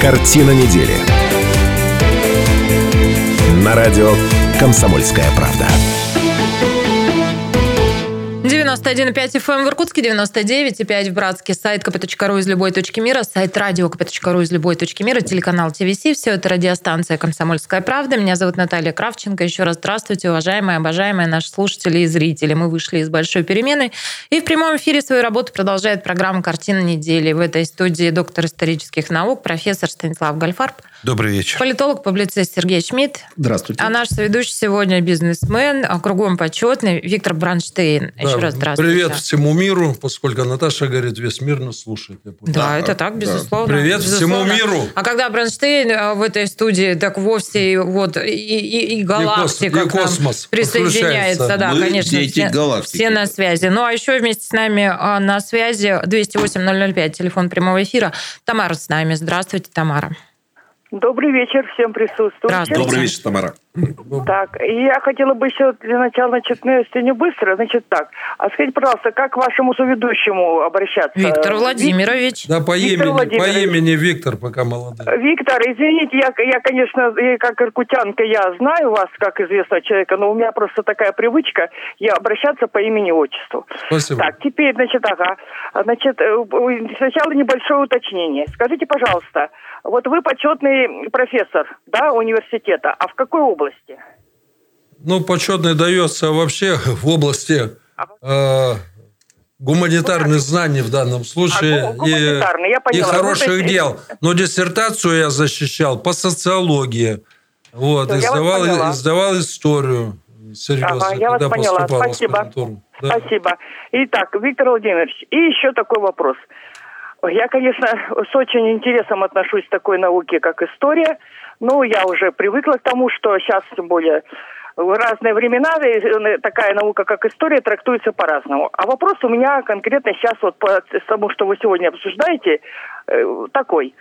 S1: Картина недели. На радио «Комсомольская правда».
S2: 91,5 FM эм в Иркутске, 99,5 в Братске, сайт kp.ru из любой точки мира, сайт радио kp.ru из любой точки мира, телеканал ТВС. Все это радиостанция «Комсомольская правда». Меня зовут Наталья Кравченко. Еще раз здравствуйте, уважаемые, обожаемые наши слушатели и зрители. Мы вышли из большой перемены. И в прямом эфире свою работу продолжает программа «Картина недели». В этой студии доктор исторических наук, профессор Станислав Гальфарб.
S3: Добрый вечер.
S2: Политолог, публицист Сергей Шмидт.
S4: Здравствуйте.
S2: А наш соведущий сегодня бизнесмен, а кругом почетный Виктор Бранштейн. Еще
S5: Да,
S2: раз здравствуйте.
S5: Привет всему миру, поскольку Наташа говорит, весь мир нас слушает. понял.
S2: Да, это так, безусловно.
S5: Привет
S2: безусловно.
S5: всему миру.
S2: А когда Бронштейн э, в этой студии, так вовсе и вот и, и, и галактика
S5: и космос
S2: присоединяется. Да,
S4: Мы
S2: конечно.
S4: дети
S2: все,
S4: галактики.
S2: все на связи. Ну, а еще вместе с нами а, на связи 208-005, телефон прямого эфира. Тамара с нами. Здравствуйте, Тамара.
S6: Добрый вечер всем присутствующим.
S4: Добрый вечер, Тамара.
S6: Так, и я хотела бы еще для начала начать, ну, если не быстро, значит так. А скажите, пожалуйста, как к вашему соведущему обращаться?
S2: Виктор Владимирович.
S5: Да, по
S6: Виктор
S5: имени, по имени Виктор, пока молодой.
S6: Виктор, извините, я, я, конечно, как иркутянка, я знаю вас, как известного человека, но у меня просто такая привычка, я обращаться по имени-отчеству.
S5: Спасибо.
S6: Так, теперь, значит, ага. Значит, э, сначала небольшое уточнение. Скажите, пожалуйста, вот вы почетный профессор, да, университета, а в какой области?
S5: Ну, почетный дается вообще в области э, гуманитарных знаний в данном случае
S6: А,
S5: и,
S6: поняла. Ну,
S5: хороших дел. Но диссертацию я защищал по социологии. Вот,
S6: вас
S5: издавал, издавал историю серьезно,
S6: Ага, я вас поняла. Спасибо.
S5: Да.
S6: Спасибо. Итак, Виктор Владимирович, и еще такой вопрос. Я, конечно, с очень интересом отношусь к такой науке, как история. Ну, я уже привыкла к тому, что сейчас, тем более, в разные времена э, такая наука, как история, трактуется по-разному. А вопрос у меня конкретно сейчас вот по тому, что вы сегодня обсуждаете, э, такой.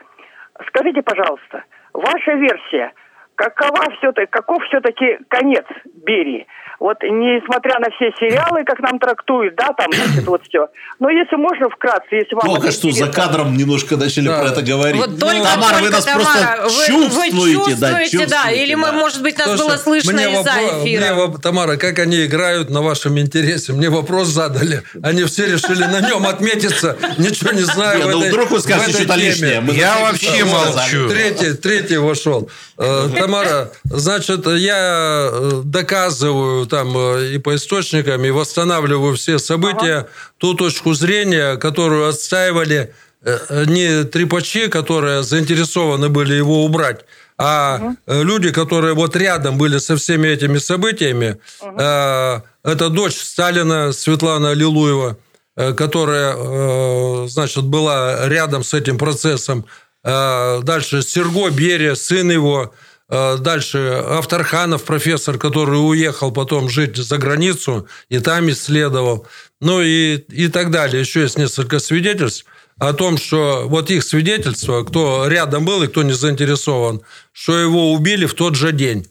S6: Скажите, пожалуйста, ваша версия, какова все-таки, каков все-таки конец Берии? Вот несмотря на все сериалы, как нам трактуют, да, там, значит, вот все. Но если можно вкратце, если вам...
S4: Только
S6: это
S4: что за кадром немножко начали
S5: Да.
S4: про это говорить.
S2: Вот только,
S4: Тамара,
S2: только,
S4: вы нас
S2: Тамара,
S4: просто
S2: вы,
S4: чувствуете,
S2: вы чувствуете,
S4: да,
S2: да,
S4: чувствуете,
S2: или,
S4: да.
S2: мы, может быть, нас
S5: Слушай,
S2: было слышно
S5: мне
S2: из-за
S5: вопро-
S2: эфира.
S5: мне воп- Тамара, как они играют на вашем интересе? Мне вопрос задали. Они все решили на нем отметиться. Ничего не знаю
S4: ну вдруг вы скажете что-то лишнее.
S3: Я вообще молчу.
S5: Третий, третий вошел. Э, Тамара, значит, я э, доказываю там э, и по источникам, и восстанавливаю все события, ту точку зрения, которую отстаивали э, не трепачи, которые заинтересованы были его убрать, а э, люди, которые вот рядом были со всеми этими событиями. Э, Это дочь Сталина Светлана Лилуева, которая, значит, была рядом с этим процессом. Дальше Серго Берия, сын его. Э, Дальше Авторханов, профессор, который уехал потом жить за границу и там исследовал. Ну и, и так далее. Еще есть несколько свидетельств о том, что вот их свидетельство, кто рядом был и кто не заинтересован, что его убили в тот же день.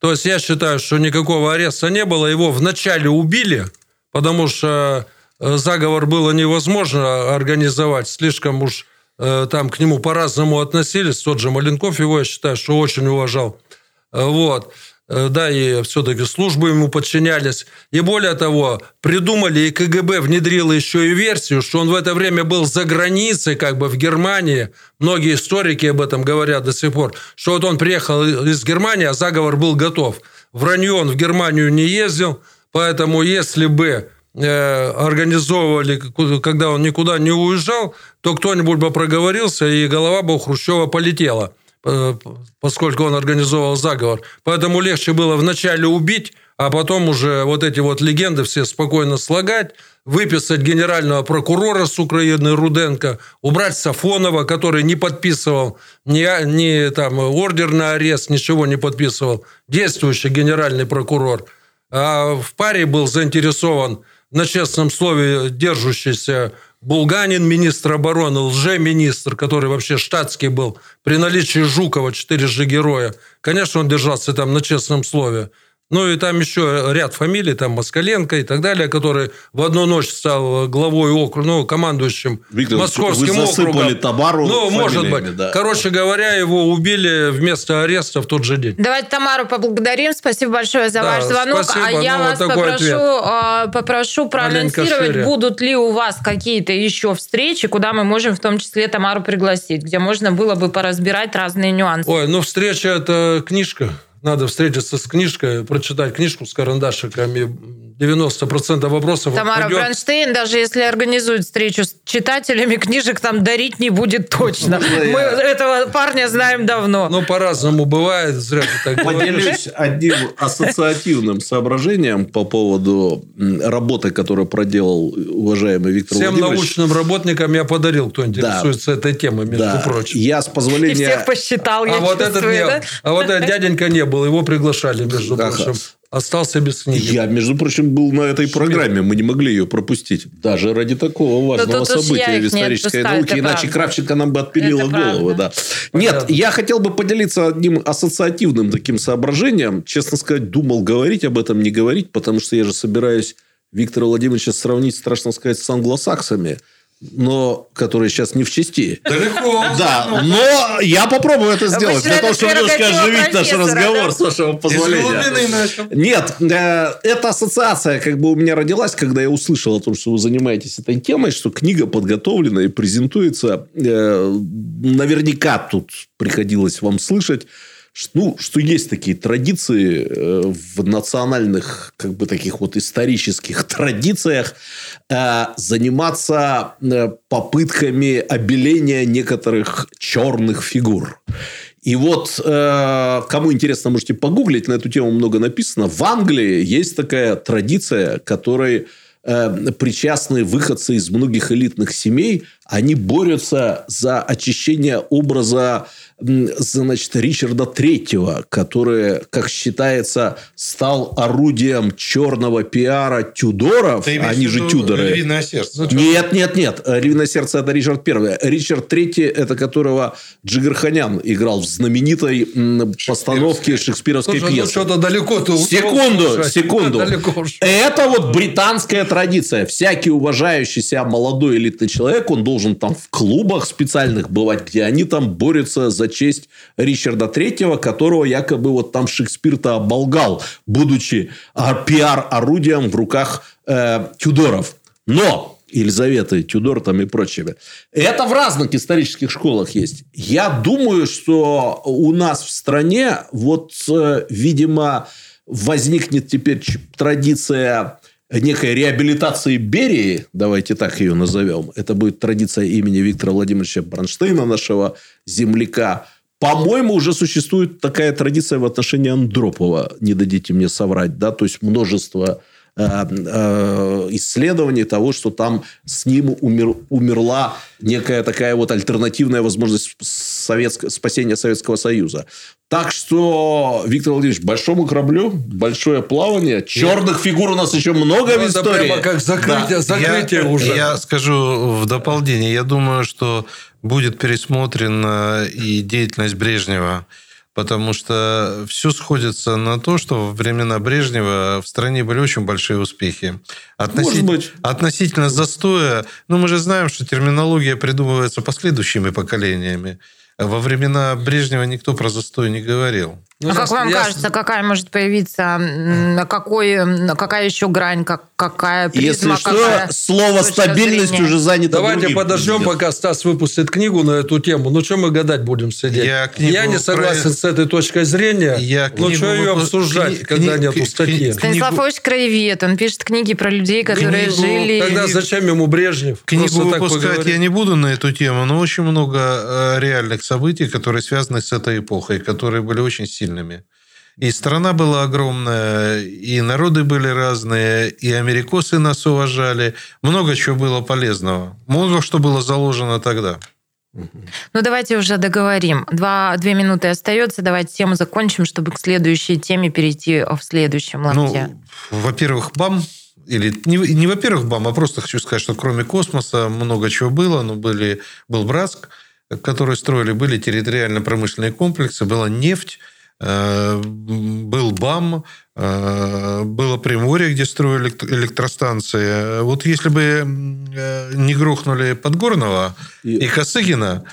S5: То есть я считаю, что никакого ареста не было. Его вначале убили, потому что э, заговор было невозможно организовать. Слишком уж там к нему по-разному относились. Тот же Маленков его, я считаю, что очень уважал. Э, Вот. Э, Да, и все-таки службы ему подчинялись. И более того, придумали, и КГБ внедрило еще и версию, что он в это время был за границей, как бы в Германии. Многие историки об этом говорят до сих пор, что вот он приехал из Германии, а заговор был готов. Вранье он в Германию не ездил, поэтому если бы э, организовывали, когда он никуда не уезжал, то кто-нибудь бы проговорился, и голова бы у Хрущева полетела э, поскольку он организовал заговор. Поэтому легче было вначале убить, а потом уже вот эти вот легенды все спокойно слагать, выписать генерального прокурора с Украины Руденко, убрать Сафонова, который не подписывал ни, ни там, ордер на арест, ничего не подписывал, действующий генеральный прокурор. А в паре был заинтересован на честном слове держащийся Булганин, министр обороны, лже-министр, который вообще штатский был, при наличии Жукова, четыре же героя. Конечно, он держался там на честном слове. Ну, и там еще ряд фамилий, там Москаленко и так далее, который в одну ночь стал главой округа, ну, командующим
S4: Виктор,
S5: московским
S4: вы
S5: округом.
S4: Табару
S5: Ну, может быть.
S4: Да.
S5: Короче говоря, его убили вместо ареста в тот же день.
S2: Давайте Тамару поблагодарим. Спасибо большое за
S5: Да,
S2: ваш звонок.
S5: спасибо.
S2: А я
S5: Ну,
S2: вас
S5: вот такой
S2: попрошу,
S5: ответ.
S2: а, попрошу проанонсировать, будут ли у вас какие-то еще встречи, куда мы можем в том числе Тамару пригласить, где можно было бы поразбирать разные нюансы.
S5: Ой, ну, встреча – это книжка. Надо встретиться с книжкой, прочитать книжку с карандашиками. 90% вопросов
S2: Тамара
S5: отпадет.
S2: Бронштейн, даже если организует встречу с читателями, книжек там дарить не будет точно.
S4: Можно
S2: Мы этого парня знаем давно.
S5: Ну, по-разному бывает, зря ты так.
S4: Поделюсь одним ассоциативным соображением по поводу работы, которую проделал уважаемый Виктор
S5: Всем
S4: Владимирович.
S5: научным работникам я подарил, кто интересуется этой темой, между
S4: Да,
S5: прочим.
S4: я с
S2: И
S4: позволения...
S2: всех посчитал, я
S5: А вот, этот не, а вот этот дяденька не был, его приглашали, между прочим. Остался без книги.
S4: Я, между прочим, был на этой программе, мы не могли ее пропустить. Даже ради такого важного события в исторической науке. Иначе
S2: правда.
S4: Кравченко нам бы отпилила
S2: Это
S4: голову.
S2: правда.
S4: Да. Нет,
S5: Понятно.
S4: я хотел бы поделиться одним ассоциативным таким соображением. Честно сказать, думал говорить об этом, не говорить, потому что я же собираюсь Виктора Владимировича сравнить, страшно сказать, с англосаксами. Но которые сейчас не в части.
S5: Далеко.
S4: Да, но я попробую это сделать,
S2: Обычно
S4: для того, чтобы немножко оживить наш разговор,
S2: да?
S4: с вашего позволения. Нет, э, эта ассоциация как бы у меня родилась, когда я услышал о том, что вы занимаетесь этой темой, что книга подготовлена и презентуется. Э, Наверняка тут приходилось вам слышать, ну, что есть такие традиции э, в национальных, как бы таких вот исторических традициях э, заниматься э, попытками обеления некоторых черных фигур. И вот, кому интересно, можете погуглить, на эту тему много написано. В Англии есть такая традиция, которой э, причастны выходцы из многих элитных семей. Они борются за очищение образа значит, Ричарда Третьего, который, как считается, стал орудием черного пиара Тюдоров,
S3: Ты
S4: они
S3: в
S4: же Тюдоры.
S3: Львиное сердце.
S4: Нет, нет, нет. Львиное сердце это Ричард Первый. Ричард Третий, это которого Джигарханян играл в знаменитой постановке шекспировской
S5: Слушай, ну
S4: пьесы.
S5: что-то далеко ты ушел,
S4: Секунду,
S5: слушай.
S4: секунду.
S5: Далеко ушел.
S4: Это вот британская традиция. Всякий уважающий себя молодой элитный человек, он должен там в клубах специальных бывать, где они там борются за честь Ричарда Третьего, которого якобы вот там Шекспир-то оболгал, будучи а, пиар-орудием в руках э, Тюдоров. Но Елизаветы, Тюдор там и прочими. Это в разных исторических школах есть. Я думаю, что у нас в стране вот, э, видимо, возникнет теперь традиция некой реабилитации Берии, давайте так ее назовем. Это будет традиция имени Виктора Владимировича Бронштейна, нашего земляка. По-моему, уже существует такая традиция в отношении Андропова. Не дадите мне соврать, да, то есть множество исследований того, что там с ним умер- умерла некая такая вот альтернативная возможность советско- спасения Советского Союза. Так что, Виктор Владимирович, большому кораблю, большое плавание. Черных фигур у нас еще много в
S5: Ну, Это
S4: истории.
S5: прямо как закрытие, закрытие
S3: я,
S5: уже.
S3: Я скажу в дополнение. Я думаю, что будет пересмотрена и деятельность Брежнева. Потому что все сходится на то, что во времена Брежнева в стране были очень большие успехи.
S4: Может быть.
S3: Относительно застоя, ну мы же знаем, что терминология придумывается последующими поколениями. Во времена Брежнева никто про застой не говорил.
S5: Ну,
S2: а как
S5: я-
S2: вам
S5: я-
S2: кажется, какая может появиться, какой, какая еще грань, как, какая
S4: Если
S2: призма,
S4: что,
S2: какая
S4: слово стабильность
S2: зрения?
S4: уже занято
S5: Давайте
S4: другим
S5: подождем,
S4: президентом.
S5: пока Стас выпустит книгу на эту тему. Ну, что мы гадать будем сидеть?
S3: Я книгу
S5: не согласен
S3: про-
S5: с этой точкой зрения.
S3: Я
S5: ну,
S3: книгу
S5: что ее обсуждать,
S3: кни-
S5: когда
S3: кни-
S5: нету статьи?
S3: кни-
S2: Станислав
S3: книгу-
S2: Ильич краевед, он пишет книги про людей, которые
S3: Книгу-
S2: жили...
S5: Тогда зачем ему Брежнев?
S3: Книгу
S5: Просто
S3: выпускать я не буду на эту тему, но очень много э, реальных событий, которые связаны с этой эпохой, которые были очень сильными. И страна была огромная, и народы были разные, и америкосы нас уважали. Много чего было полезного. Много что было заложено тогда.
S2: Ну, давайте уже договорим. Два, две минуты остается. Давайте тему закончим, чтобы к следующей теме перейти в следующем лапте.
S3: Ну, во-первых, БАМ, или не, не во-первых, БАМ, а просто хочу сказать, что кроме космоса много чего было. Ну, были, был Братск, который строили, были территориально-промышленные комплексы, была нефть, был БАМ, было Приморье, где строили электростанции. Вот если бы не грохнули Подгорного и, и Косыгина,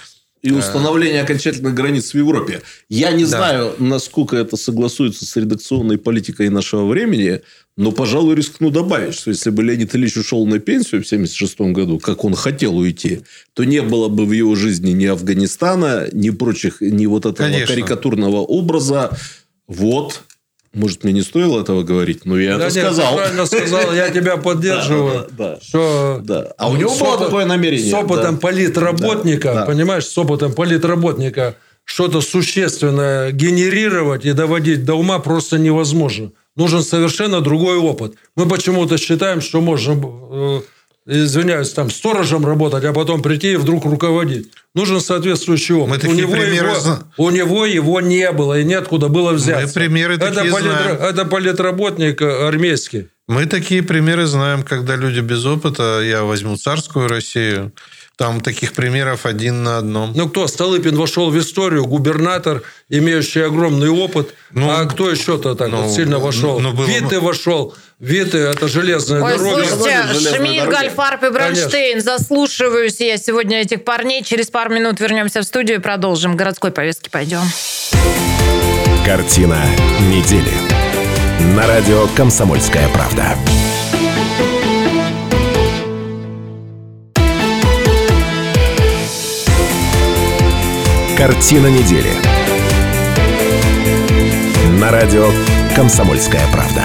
S4: и установление окончательных границ в Европе. Я не да. знаю, насколько это согласуется с редакционной политикой нашего времени, но, пожалуй, рискну добавить, что если бы Леонид Ильич ушел на пенсию в 1976 году, как он хотел уйти, то не было бы в его жизни ни Афганистана, ни прочих, ни вот этого Конечно. карикатурного образа. Вот может, мне не стоило этого говорить, но я да это нет, сказал.
S5: правильно сказал, я тебя поддерживаю. Да, да,
S4: что да. А у него было такое намерение.
S5: С опытом да. политработника, да. понимаешь, с опытом политработника что-то существенное генерировать и доводить до ума просто невозможно. Нужен совершенно другой опыт. Мы почему-то считаем, что можем э, извиняюсь, там сторожем работать, а потом прийти и вдруг руководить. Нужен соответствующий опыт. Мы у, него примеры... его, у него его не было, и неоткуда было взяться. Мы
S3: примеры это, такие полит... знаем.
S5: это политработник армейский.
S3: Мы такие примеры знаем, когда люди без опыта, я возьму царскую Россию, там таких примеров один на одном.
S5: Ну, кто? Столыпин вошел в историю, губернатор, имеющий огромный опыт. Ну, а кто еще-то так ну, вот сильно вошел? Ну, было... Виты вошел. Виты – это железная Ой, дорога.
S2: Слушайте, Шмидт, Гальфарб и Бронштейн, Конечно. заслушиваюсь я сегодня этих парней. Через пару минут вернемся в студию и продолжим. Городской повестки пойдем.
S1: Картина недели. На радио «Комсомольская правда». Картина недели. На радио «Комсомольская правда».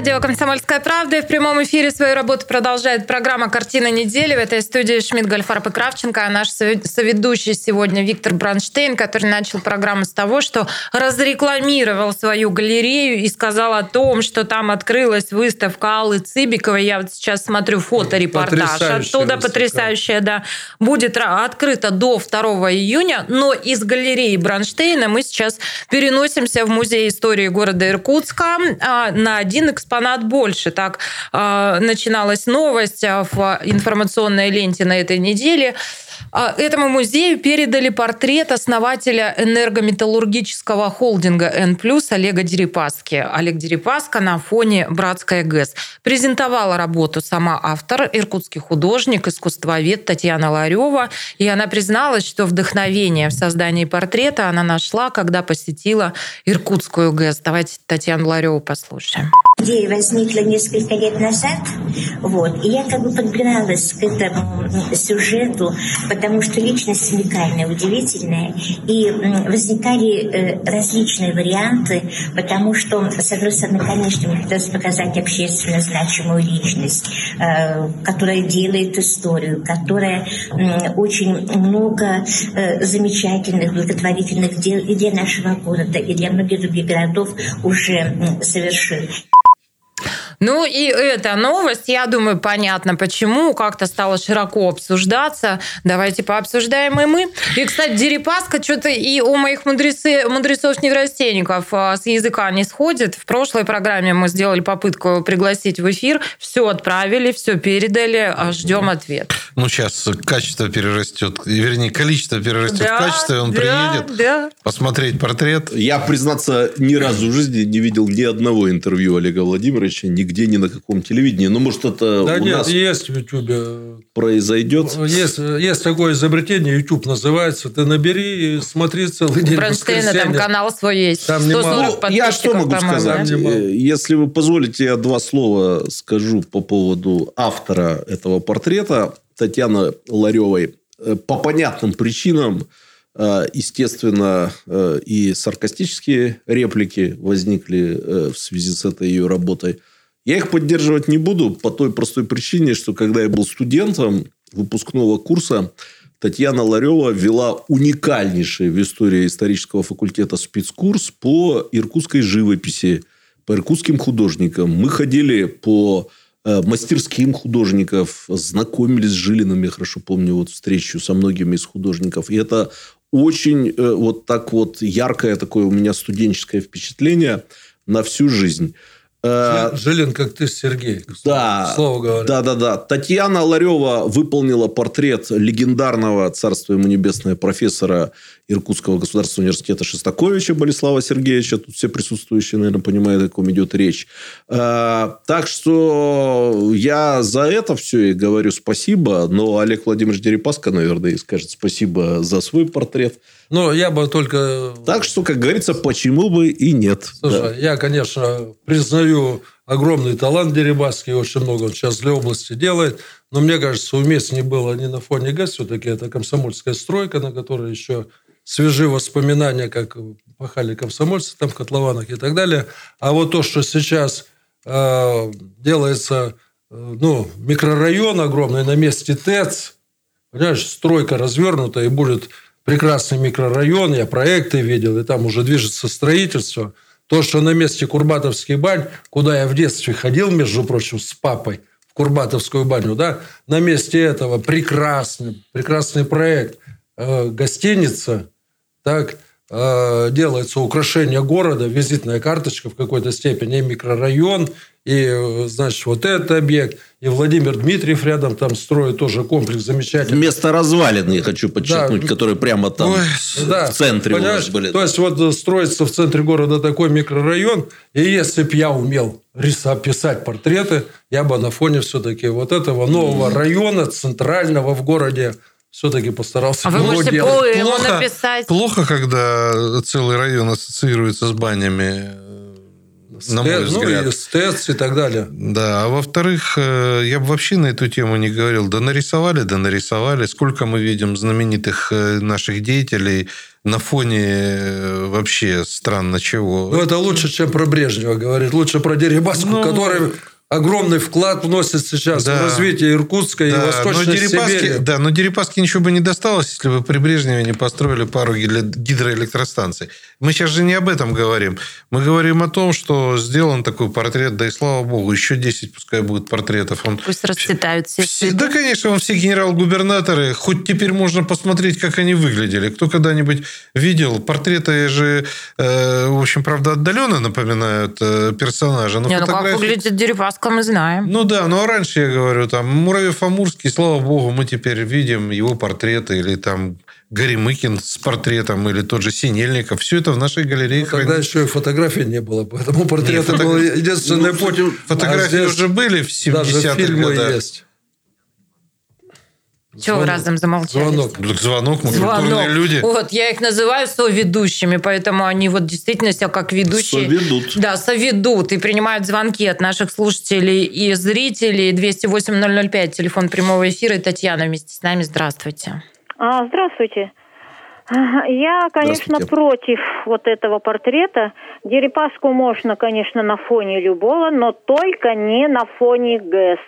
S2: Радио «Комсомольская правда» в прямом эфире свою работу продолжает программа «Картина недели». В этой студии Шмидт, Гольфарб и Кравченко, а наш соведущий сегодня Виктор Бранштейн, который начал программу с того, что разрекламировал свою галерею и сказал о том, что там открылась выставка Аллы Цыбиковой. Я вот сейчас смотрю фоторепортаж оттуда, потрясающая, да. Будет открыта до 2 июня, но из галереи Бранштейна мы сейчас переносимся в Музей истории города Иркутска а, на один экспонат экспонат больше. Так э, начиналась новость а, в информационной ленте на этой неделе. А, этому музею передали портрет основателя энергометаллургического холдинга N+, Олега Дерипаски. Олег Дерипаска на фоне «Братская ГЭС». Презентовала работу сама автор, иркутский художник, искусствовед Татьяна Ларева. И она призналась, что вдохновение в создании портрета она нашла, когда посетила Иркутскую ГЭС. Давайте Татьяну Лареву послушаем.
S7: Идея возникла несколько лет назад, вот, и я как бы подбиралась к этому сюжету, потому что личность уникальная, удивительная, и возникали э, различные варианты, потому что, с одной стороны, конечно, мне хотелось показать общественно значимую личность, э, которая делает историю, которая очень много э, замечательных, благотворительных дел и для нашего города, и для многих других городов уже совершил.
S2: Ну и эта новость, я думаю, понятно почему, как-то стала широко обсуждаться. Давайте пообсуждаем и мы. И, кстати, Дерипаска что-то и у моих мудрецы, мудрецов-неврастенников а, с языка не сходит. В прошлой программе мы сделали попытку пригласить в эфир, все отправили, все передали, а ждем ответ.
S3: Ну, сейчас качество перерастет, вернее, количество перерастет да, в качество, и он да, приедет да. посмотреть портрет.
S4: Я, признаться, ни разу в жизни не видел ни одного интервью Олега Владимировича, ни нигде, ни на каком телевидении. Ну, может, это
S5: да
S4: у
S5: нет,
S4: нас
S5: есть в Ютубе.
S4: Произойдет.
S5: Есть, есть такое изобретение, YouTube называется. Ты набери и смотри целый день.
S2: Бронштейна там канал свой есть.
S4: Там немало. Ну, я что могу сказать? Да? Э, если вы позволите, я два слова скажу по поводу автора этого портрета, Татьяны Ларевой. Э, по понятным причинам э, естественно, и саркастические реплики возникли в связи с этой ее работой. Я их поддерживать не буду по той простой причине, что когда я был студентом выпускного курса, Татьяна Ларева вела уникальнейший в истории исторического факультета спецкурс по иркутской живописи, по иркутским художникам. Мы ходили по э, мастерским художников, знакомились с Жилиным, я хорошо помню вот встречу со многими из художников. И это очень э, вот так вот яркое такое у меня студенческое впечатление на всю жизнь.
S5: Э, Жилин, как ты, Сергей.
S4: Да, слово говоря. Да, да, да. Татьяна Ларева выполнила портрет легендарного, царство ему небесное, профессора Иркутского государственного университета Шестаковича Болеслава Сергеевича. Тут все присутствующие, наверное, понимают, о ком идет речь. Э, так что я за это все и говорю спасибо. Но Олег Владимирович Дерипаска, наверное, скажет спасибо за свой портрет.
S5: Ну, я бы только...
S4: Так что, как говорится, почему бы и нет.
S5: Слушай, да. я, конечно, признаю огромный талант Дерибаски, очень много он сейчас для области делает, но мне кажется, уместнее было не на фоне ГЭС, все-таки это комсомольская стройка, на которой еще свежие воспоминания, как пахали комсомольцы там в котлованах и так далее. А вот то, что сейчас э, делается, э, ну, микрорайон огромный на месте ТЭЦ, понимаешь, стройка развернута и будет прекрасный микрорайон, я проекты видел, и там уже движется строительство. То, что на месте Курбатовской бань, куда я в детстве ходил, между прочим, с папой, в Курбатовскую баню, да, на месте этого прекрасный, прекрасный проект, э, гостиница, так, э, делается украшение города, визитная карточка в какой-то степени, и микрорайон, и, значит, вот этот объект. И Владимир Дмитриев рядом там строит тоже комплекс замечательный.
S4: Вместо развалин, я хочу подчеркнуть, да. которые прямо там Ой, в да. центре
S5: Понимаешь? у нас были. То есть, вот строится в центре города такой микрорайон, и если бы я умел писать портреты, я бы на фоне все-таки вот этого нового района центрального в городе все-таки постарался.
S2: А вы можете
S3: делать. плохо, написать. Плохо, когда целый район ассоциируется с банями на мой взгляд.
S5: Ну, и СТЭЦ и так далее.
S3: Да, а во-вторых, э, я бы вообще на эту тему не говорил. Да нарисовали, да нарисовали. Сколько мы видим знаменитых э, наших деятелей на фоне э, вообще странно чего.
S5: Ну, это лучше, чем про Брежнева говорить. Лучше про Дерибаску, ну, который огромный вклад вносит сейчас да. в развитие Иркутска да. и Восточной но Дерипаски, Сибири.
S3: Да, но Дерипаски ничего бы не досталось, если бы при Брежневе не построили пару гидроэлектростанций. Мы сейчас же не об этом говорим. Мы говорим о том, что сделан такой портрет, да и слава богу, еще 10 пускай будет портретов. Он...
S2: Пусть расцветают все.
S3: все да, конечно, он все генерал-губернаторы. Хоть теперь можно посмотреть, как они выглядели. Кто когда-нибудь видел? Портреты же, э, в общем, правда, отдаленно напоминают э, персонажа.
S2: Но не, фотографии... ну как выглядит Дерипаска? Мурманска мы знаем.
S3: Ну да, но раньше я говорю, там, Муравьев-Амурский, слава богу, мы теперь видим его портреты, или там Горемыкин с портретом, или тот же Синельников. Все это в нашей галерее.
S5: Ну, тогда еще и фотографий не было, поэтому портрет был единственный
S3: путь. Ну, фотографии а уже были в 70-х годах. есть.
S2: Чего вы разом замолчали?
S3: Звонок. Звонок, мы Звонок. культурные люди.
S2: Вот, я их называю соведущими, поэтому они вот действительно себя как ведущие.
S4: Соведут.
S2: Да, соведут и принимают звонки от наших слушателей и зрителей. 208-005, телефон прямого эфира. И Татьяна вместе с нами. Здравствуйте.
S8: А, здравствуйте. Я, конечно, против вот этого портрета. Дерипаску можно, конечно, на фоне любого, но только не на фоне ГЭС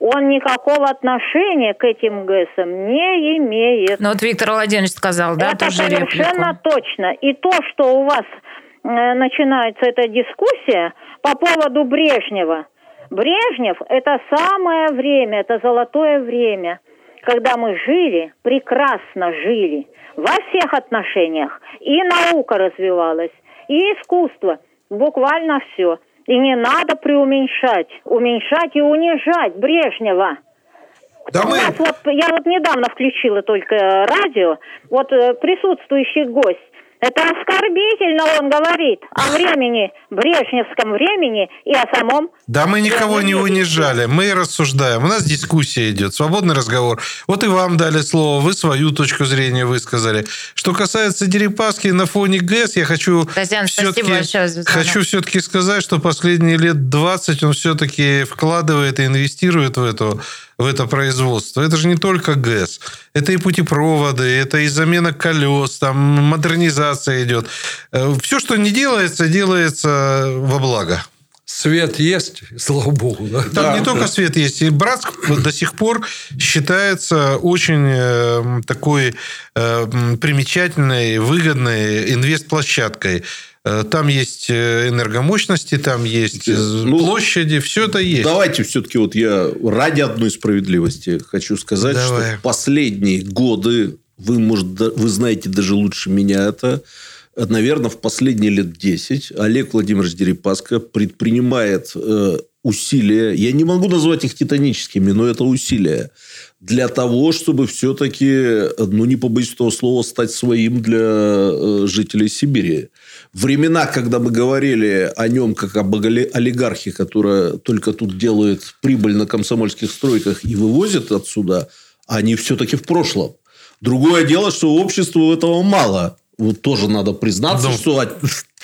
S8: он никакого отношения к этим ГЭСам не имеет.
S2: Ну вот Виктор Владимирович сказал, да,
S8: Это тоже совершенно реплику. точно. И то, что у вас э, начинается эта дискуссия по поводу Брежнева. Брежнев – это самое время, это золотое время, когда мы жили, прекрасно жили во всех отношениях. И наука развивалась, и искусство, буквально все – и не надо преуменьшать, уменьшать и унижать Брежнева. Да мы... вот, я вот недавно включила только радио, вот э, присутствующий гость это оскорбительно, он говорит о времени, брежневском времени и о самом...
S3: Да мы никого не унижали, мы рассуждаем. У нас дискуссия идет, свободный разговор. Вот и вам дали слово, вы свою точку зрения высказали. Что касается Дерипаски на фоне ГЭС, я хочу
S2: Татьяна, все-таки,
S3: хочу все-таки сказать, что последние лет 20 он все-таки вкладывает и инвестирует в эту в это производство. Это же не только ГЭС. Это и путепроводы, это и замена колес, там модернизация идет. Э, Все, что не делается, делается во благо.
S5: Свет есть, слава богу. Да?
S3: Там да, не только свет есть. И Братск до сих пор считается очень э, такой э, примечательной, выгодной инвестплощадкой. Э, там есть э, энергомощности, там есть э, ну, площади, все это есть.
S4: Давайте все-таки вот я ради одной справедливости хочу сказать, Давай. что последние годы, вы, может, вы знаете даже лучше меня это, наверное, в последние лет 10 Олег Владимирович Дерипаска предпринимает э, усилия, я не могу назвать их титаническими, но это усилия, для того, чтобы все-таки, ну, не побоюсь этого слова, стать своим для э, жителей Сибири. Времена, когда мы говорили о нем как об олигархе, который только тут делает прибыль на комсомольских стройках и вывозит отсюда, они все-таки в прошлом. Другое дело, что обществу этого мало. Вот тоже надо признаться, ну, что от,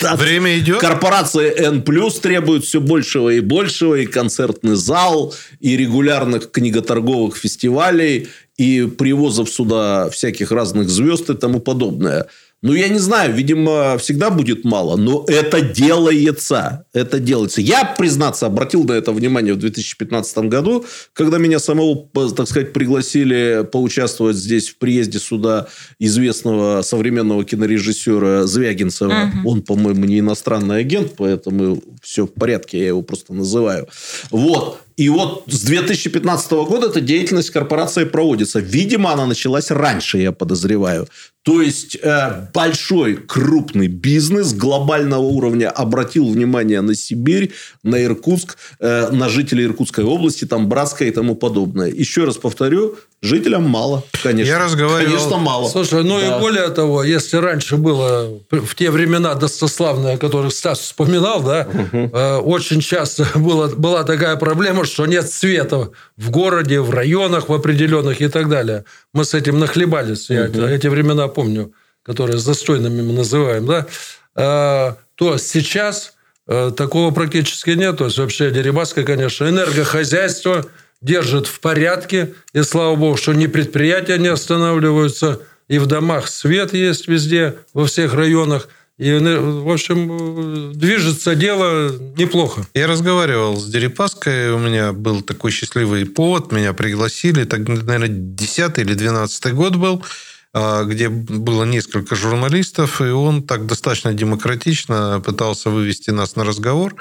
S3: от время идет.
S4: Корпорации N+, требует все большего и большего, и концертный зал, и регулярных книготорговых фестивалей, и привозов сюда всяких разных звезд и тому подобное. Ну, я не знаю, видимо, всегда будет мало, но это делается. Это делается. Я, признаться, обратил на это внимание в 2015 году, когда меня самого, так сказать, пригласили поучаствовать здесь в приезде сюда известного современного кинорежиссера Звягинцева. Угу. Он, по-моему, не иностранный агент, поэтому все в порядке, я его просто называю. Вот. И вот с 2015 года эта деятельность корпорации проводится. Видимо, она началась раньше, я подозреваю. То есть э, большой крупный бизнес глобального уровня обратил внимание на Сибирь, на Иркутск, э, на жителей Иркутской области, там Братская и тому подобное. Еще раз повторю, жителям мало, конечно.
S3: Я разговаривал.
S4: Конечно, мало.
S5: Слушай, ну да. и более того, если раньше было в те времена достославные, о которых Стас вспоминал, да, угу. э, очень часто было, была такая проблема, что нет света в городе, в районах в определенных и так далее. Мы с этим нахлебались. Я угу. эти времена помню, которые застойными мы называем, да, а, то сейчас э, такого практически нет. То есть, вообще Дерибаска, конечно, энергохозяйство держит в порядке. И слава богу, что ни предприятия не останавливаются, и в домах свет есть везде, во всех районах. И, в общем, движется дело неплохо.
S3: Я разговаривал с Дерипаской, у меня был такой счастливый повод, меня пригласили, так, наверное, 10 или 12 год был. А, где было несколько журналистов, и он так достаточно демократично пытался вывести нас на разговор.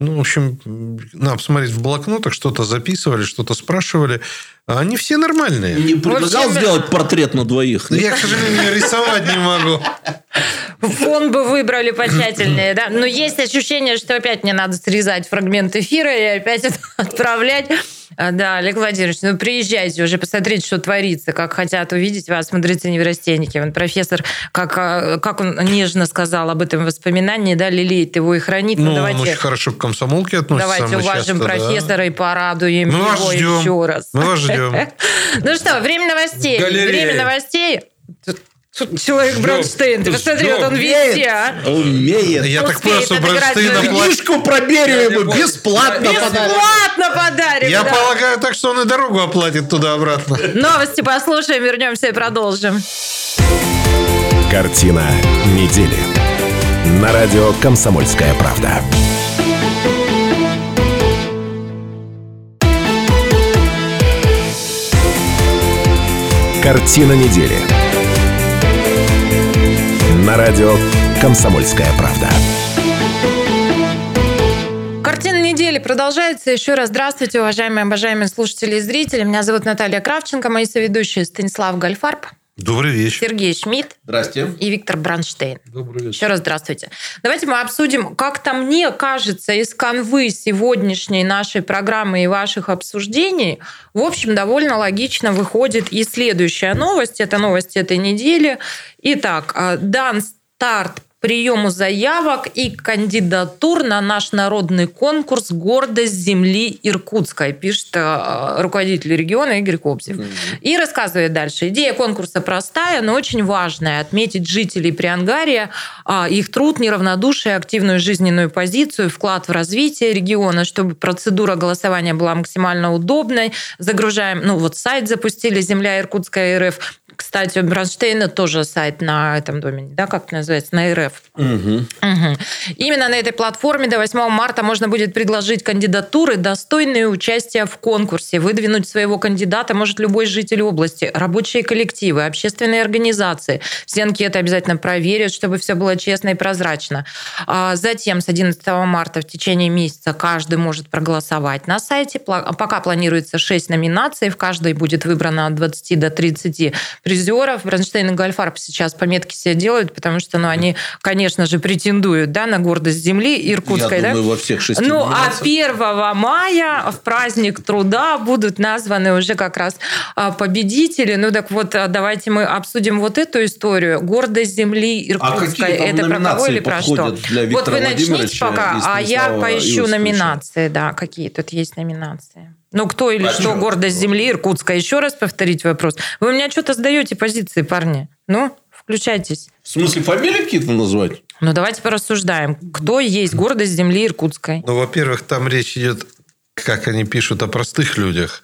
S3: Ну, в общем, надо посмотреть в блокнотах, что-то записывали, что-то спрашивали. А они все нормальные.
S4: Не предлагал общем, сделать портрет на двоих?
S3: Я, к сожалению, рисовать не могу.
S2: Фон бы выбрали потщательнее, да? Но есть ощущение, что опять мне надо срезать фрагмент эфира и опять это отправлять. А, да, Олег Владимирович, ну приезжайте уже, посмотрите, что творится, как хотят увидеть вас мудрецы неврастенники. Он профессор, как, а, как он нежно сказал об этом воспоминании, да, лелеет его и хранит.
S3: Ну, ну давайте, он очень хорошо к комсомолке относится.
S2: Давайте уважим
S3: часто,
S2: профессора
S3: да.
S2: и порадуем Мы его еще раз.
S3: Мы вас ждем.
S2: Ну что, время новостей. Время новостей. Человек Бронштейн. Ты посмотри, вот он везде, а.
S4: Умеет.
S3: Я так понял, что Бронштейн
S4: Книжку про Берию ему бесплатно
S2: подарит. Бесплатно подарит.
S3: Я полагаю так, что он и дорогу оплатит туда-обратно.
S2: Новости послушаем, вернемся и продолжим.
S1: Картина недели. На радио «Комсомольская правда». Картина недели на радио «Комсомольская правда».
S2: Картина недели продолжается. Еще раз здравствуйте, уважаемые, обожаемые слушатели и зрители. Меня зовут Наталья Кравченко, мои соведущие Станислав Гальфарб.
S3: Добрый вечер.
S2: Сергей Шмидт.
S4: Здравствуйте.
S2: И Виктор Бранштейн.
S5: Добрый вечер.
S2: Еще раз здравствуйте. Давайте мы обсудим, как-то мне кажется, из канвы сегодняшней нашей программы и ваших обсуждений, в общем, довольно логично выходит и следующая новость. Это новость этой недели. Итак, э, дан старт приему заявок и кандидатур на наш народный конкурс «Гордость земли Иркутской», пишет э, руководитель региона Игорь Кобзев. Mm-hmm. И рассказывает дальше. Идея конкурса простая, но очень важная. Отметить жителей Приангария, а, их труд, неравнодушие, активную жизненную позицию, вклад в развитие региона, чтобы процедура голосования была максимально удобной. Загружаем, ну вот сайт запустили «Земля Иркутская РФ», кстати, у Бронштейна тоже сайт на этом домене, да, как это называется, на РФ. Угу. Угу. Именно на этой платформе до 8 марта можно будет предложить кандидатуры, достойные участия в конкурсе. Выдвинуть своего кандидата может любой житель области, рабочие коллективы, общественные организации. Все анкеты обязательно проверят, чтобы все было честно и прозрачно. А затем с 11 марта в течение месяца каждый может проголосовать на сайте. Пока планируется 6 номинаций, в каждой будет выбрано от 20 до 30 призеров. Бронштейн и Гольфарб сейчас пометки себе делают, потому что, ну, они, конечно же, претендуют, да, на гордость земли Иркутской,
S4: Я
S2: да?
S4: думаю, во всех шести
S2: Ну, а 1 мая в праздник труда будут названы уже как раз а, победители. Ну, так вот, а, давайте мы обсудим вот эту историю. Гордость земли Иркутской.
S4: А
S2: Это про кого или про что?
S4: Для
S2: вот вы начните пока, а я поищу
S4: Иосифовича?
S2: номинации, да, какие тут есть номинации. Ну, кто или
S4: А
S2: что,
S4: чё?
S2: гордость земли Иркутска. Еще раз повторить вопрос. Вы у меня что-то сдаете позиции, парни. Ну, включайтесь.
S4: В смысле, фамилии какие-то назвать?
S2: Ну, давайте порассуждаем. Кто есть гордость земли Иркутской?
S3: Ну, во-первых, там речь идет, как они пишут, о простых людях.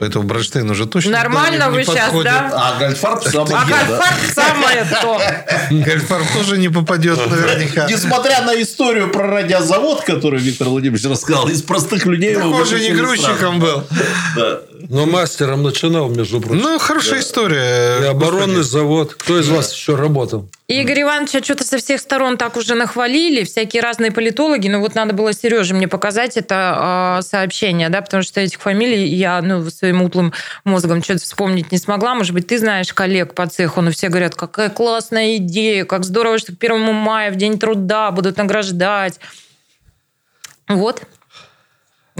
S3: Поэтому Бронштейн уже точно
S2: Нормально
S3: не,
S2: вы
S3: не
S2: щас,
S3: подходит.
S2: да?
S4: А Гольфарб самый
S2: А
S4: да?
S2: Гольфарб самое то.
S3: Гольфарб тоже не попадет наверняка.
S4: Несмотря на историю про радиозавод, который Виктор Владимирович рассказал, из простых людей... его
S3: Он же не грузчиком был.
S4: Да.
S5: Но мастером начинал, между прочим.
S3: Ну, хорошая история.
S5: И оборонный
S3: Господи.
S5: завод. Кто из вас еще работал?
S2: Игорь Ивановича что-то со всех сторон так уже нахвалили, всякие разные политологи, но вот надо было Сереже мне показать это э, сообщение, да, потому что этих фамилий я ну, своим утлым мозгом что-то вспомнить не смогла. Может быть, ты знаешь коллег по цеху, но все говорят, какая классная идея, как здорово, что к первому мая, в День труда будут награждать. Вот.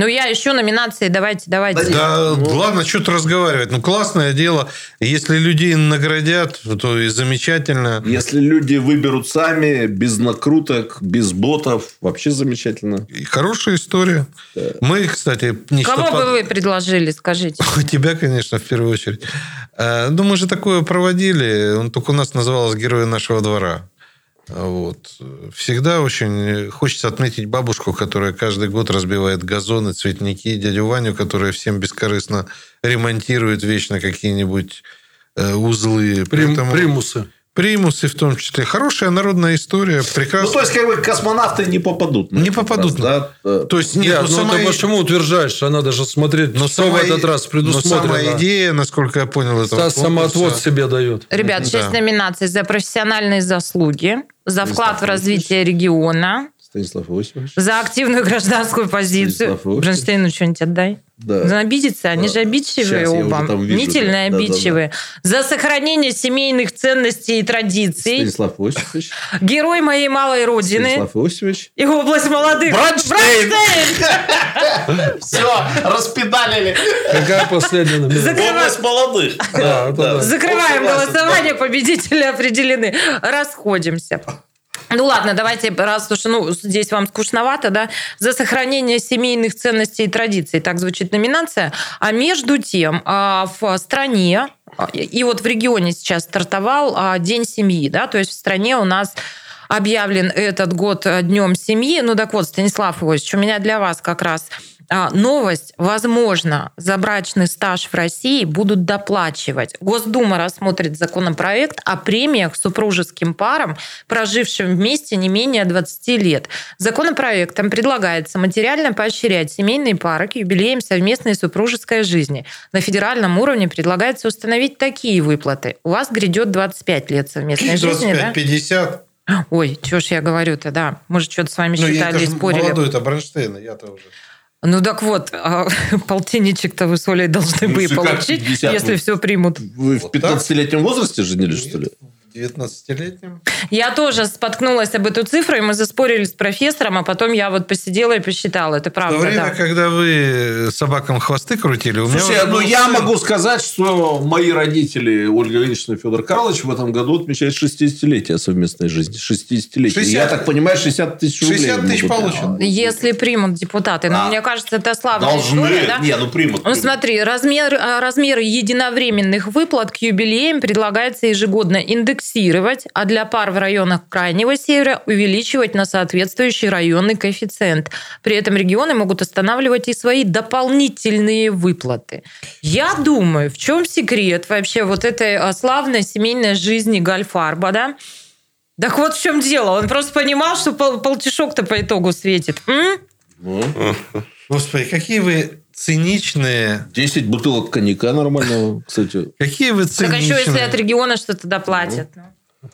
S2: Ну, я ищу номинации, давайте, давайте.
S3: Да, ладно, что-то разговаривать. Ну, классное дело. Если людей наградят, то и замечательно.
S4: Если люди выберут сами, без накруток, без ботов, вообще замечательно.
S3: И хорошая история. Мы, кстати,
S2: Кого
S3: под-
S2: бы вы предложили, скажите?
S3: Тебя, конечно, в первую очередь. Э, Ну, мы же такое проводили. Он только у нас называлось «Герои нашего двора». Вот. Всегда очень хочется отметить бабушку, которая каждый год разбивает газоны, цветники, дядю Ваню, которая всем бескорыстно ремонтирует вечно какие-нибудь э, узлы.
S5: Прим-
S3: Поэтому-
S5: примусы.
S3: Примусы в том числе. Хорошая народная история.
S4: Ну,
S3: Прекрасно.
S4: то есть, как бы космонавты не попадут. на
S3: Не
S4: этот
S3: попадут.
S4: раз, да? Э,
S3: То есть,
S5: Нет,
S3: нет,
S5: ну
S3: сама
S5: ты почему утверждаешь, что надо же смотреть,
S3: но
S5: что в
S3: сама
S5: этот
S3: и-
S5: раз
S3: Но
S5: предусмотрено.
S3: самая идея, насколько я понял, этого
S5: Стас самоотвод себе дает.
S2: Ребят,
S3: Да.
S2: шесть номинаций за профессиональные заслуги, за вклад в развитие региона,
S4: Станислав Иосифович.
S2: за активную гражданскую позицию. Бронштейну что-нибудь отдай.
S4: Да.
S2: Он обидится, они же обидчивые
S4: Сейчас
S2: оба. Мнительные,
S4: да. Да-да-да.
S2: обидчивые. За сохранение семейных ценностей и традиций.
S4: Станислав Иосифович.
S2: Герой моей малой родины.
S4: Станислав Иосифович.
S2: И область молодых.
S4: Бронштейн! Все, распедалили.
S5: Какая последняя номинация?
S2: Закрываем,
S4: молодых.
S5: Да, да.
S2: закрываем голосование, победители определены. Расходимся. Ну ладно, давайте, раз уж ну, здесь вам скучновато, да, за сохранение семейных ценностей и традиций, так звучит номинация. А между тем а, в стране, а, и вот в регионе сейчас стартовал а, День семьи, да, то есть в стране у нас объявлен этот год Днем семьи. Ну так вот, Станислав Иосифович, у меня для вас как раз новость. Возможно, за брачный стаж в России будут доплачивать. Госдума рассмотрит законопроект о премиях супружеским парам, прожившим вместе не менее 20 лет. Законопроектом предлагается материально поощрять семейные пары к юбилеям совместной супружеской жизни. На федеральном уровне предлагается установить такие выплаты. У вас грядет 25 лет совместной жизни, да?
S3: 25-50.
S2: Ой, что ж я говорю-то, да. Мы же что-то с вами
S3: Ну,
S2: считали и спорили.
S3: молодой, это Бронштейн, я-то уже.
S2: Ну так вот, а, полтинничек-то вы с Олей должны
S4: Ну,
S2: бы и получить,
S4: 50
S2: если
S4: вы-
S2: все примут.
S4: Вы в
S3: Вот так?
S4: 15-летнем возрасте женились, что ли?
S3: В 19-летнем.
S2: Я тоже споткнулась об эту цифру, и мы заспорили с профессором, а потом я вот посидела и посчитала. Это
S3: В
S2: правда,
S3: то время,
S2: да.
S3: когда вы собакам хвосты крутили, у меня
S4: Слушай, ну я
S3: сын.
S4: могу сказать, что мои родители, Ольга Ильинична и Федор Карлович, в этом году отмечают 60-летие совместной жизни. 60-летие.
S3: 60.
S4: Я так понимаю, 60 тысяч рублей.
S3: 60 тысяч получат.
S2: Если примут депутаты. Но
S4: Да.
S2: мне кажется, это славная
S4: Должны.
S2: история, да?
S4: Не, ну примут.
S2: Ну, смотри, размер, а, размеры единовременных выплат к юбилеям предлагается ежегодно индексировать, а для пар в районах Крайнего Севера увеличивать на соответствующий районный коэффициент. При этом регионы могут останавливать и свои дополнительные выплаты. Я думаю, в чем секрет вообще вот этой а, славной семейной жизни Гальфарба, да? Так вот в чем дело. Он просто понимал, что пол- полтишок-то по итогу светит. М?
S3: Господи, какие вы циничные.
S4: 10 бутылок коньяка нормального, кстати.
S3: Какие вы
S2: Так а
S3: циничные.
S2: еще если от региона что-то доплатят. ну.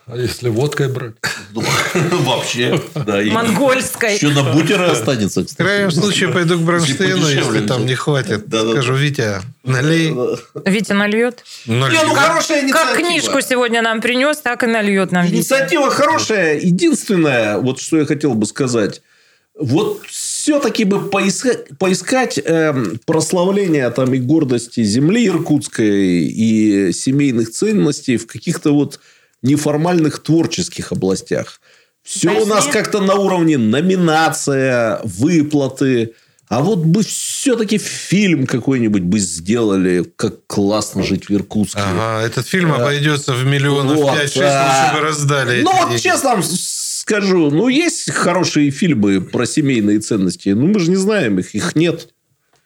S5: А если водкой брать?
S4: Вообще. Да,
S2: Монгольской.
S4: Еще на бутеры останется,
S3: В крайнем случае пойду к Бронштейну, если там не хватит. Скажу, Витя, налей.
S2: Витя нальет?
S4: Ну.
S2: Как книжку сегодня нам принес, так и нальет нам.
S4: Инициатива хорошая. Единственное, вот что я хотел бы сказать. Вот все-таки бы поискать, поискать эм, прославление там и гордости земли иркутской и семейных ценностей в каких-то вот неформальных творческих областях. Все у нас как-то на уровне номинация, выплаты. А вот бы все-таки фильм какой-нибудь бы сделали, как классно жить в Иркутске.
S3: Ага, этот фильм обойдется в миллионов
S4: Вот,
S3: 5-6,
S4: а,
S3: лучше бы раздали.
S4: Ну, вот честно скажу, ну, есть хорошие фильмы про семейные ценности. Ну, мы же не знаем их. Их нет.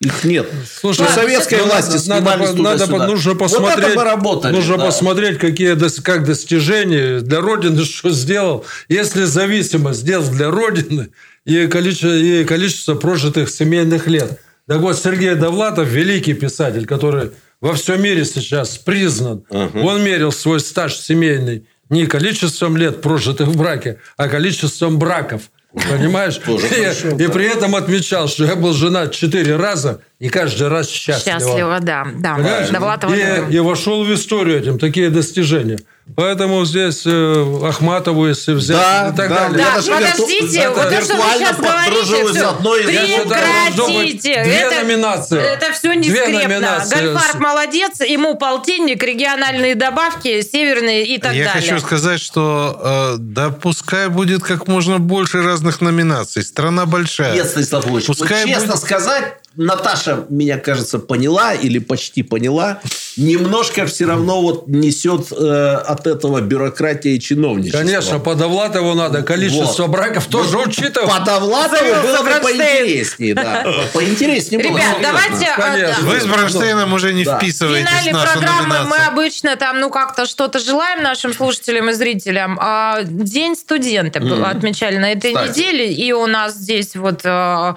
S4: Их нет.
S5: Слушай,
S4: При советской
S5: надо-
S4: власти
S5: надо,
S4: снимались
S5: надо, надо, нужно
S4: Вот
S5: посмотреть,
S4: это бы работали,
S5: нужно
S4: да.
S5: посмотреть, какие как достижения для Родины, что сделал. Если зависимость сделал для Родины и количество, и количество прожитых семейных лет. Так вот, Сергей Довлатов, великий писатель, который во всем мире сейчас признан, он мерил свой стаж семейный не количеством лет, прожитых в браке, а количеством браков. Понимаешь? и, и при этом отмечал, что я был женат четыре раза и каждый раз счастлив.
S2: Счастливо, да. да.
S5: Понимаешь? И, и вошел в историю этим, такие достижения. Поэтому здесь э, Ахматову, если взять
S4: Да,
S5: и так
S4: да,
S5: далее.
S4: Я
S2: Да,
S4: даже вирту-
S2: подождите,
S4: это
S2: вот то, что вы сейчас говорите, все,
S4: одной
S5: Я
S2: прекратите.
S5: две
S2: это,
S5: номинации.
S2: Это все
S5: Две
S2: нескрепно. Гольфарб молодец, ему полтинник, региональные добавки, северные и так
S3: Я
S2: далее.
S3: хочу сказать, что э, да пускай будет как можно больше разных номинаций. Страна большая.
S4: Нет, Станислав Ильич, вот
S3: Пускай
S4: честно
S3: будет-
S4: сказать, Наташа меня, кажется, поняла или почти поняла. Немножко все равно вот несет э, от этого бюрократия и чиновничество.
S5: Конечно, по Довлатову надо количество
S4: Вот.
S5: браков тоже учитывать.
S4: По Довлатову
S2: Завелся
S4: было бы поинтереснее. Да. Поинтереснее было.
S2: Ребят, давайте... а,
S5: Конечно.
S3: Вы с Бронштейном уже не
S4: Да.
S2: В
S3: вписываетесь в
S2: финале
S3: нашу
S2: программы мы
S3: номинацию.
S2: обычно там, ну, как-то что-то желаем нашим слушателям и зрителям. А День студента был- отмечали на этой
S4: Кстати.
S2: неделе, и у нас здесь вот э,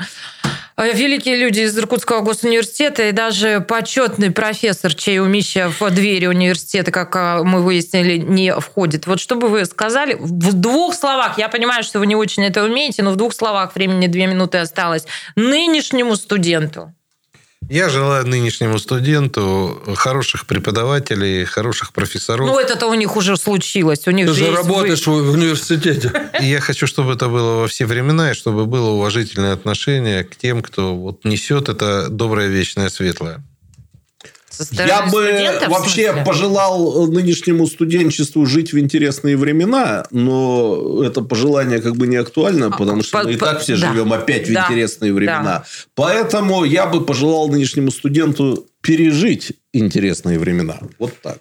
S2: великие люди из Иркутского госуниверситета и даже почетный профессор, чей умища в двери университета, как э, мы выяснили, не входит. Вот что бы вы сказали в двух словах, я понимаю, что вы не очень это умеете, но в двух словах, времени две минуты осталось, нынешнему студенту.
S3: Я желаю нынешнему студенту хороших преподавателей, хороших профессоров.
S2: Ну, это-то у них уже случилось. У них
S5: Ты
S2: же
S5: работаешь в университете.
S3: И я хочу, чтобы это было во все времена, и чтобы было уважительное отношение к тем, кто вот несет это доброе, вечное, светлое.
S4: Я бы вообще пожелал нынешнему студенчеству жить в интересные времена, но это пожелание как бы не актуально, потому что
S2: по-
S4: мы и так все
S2: да.
S4: живем опять в
S2: Да.
S4: интересные
S2: Да.
S4: времена. Поэтому я бы пожелал нынешнему студенту пережить интересные времена. Вот так.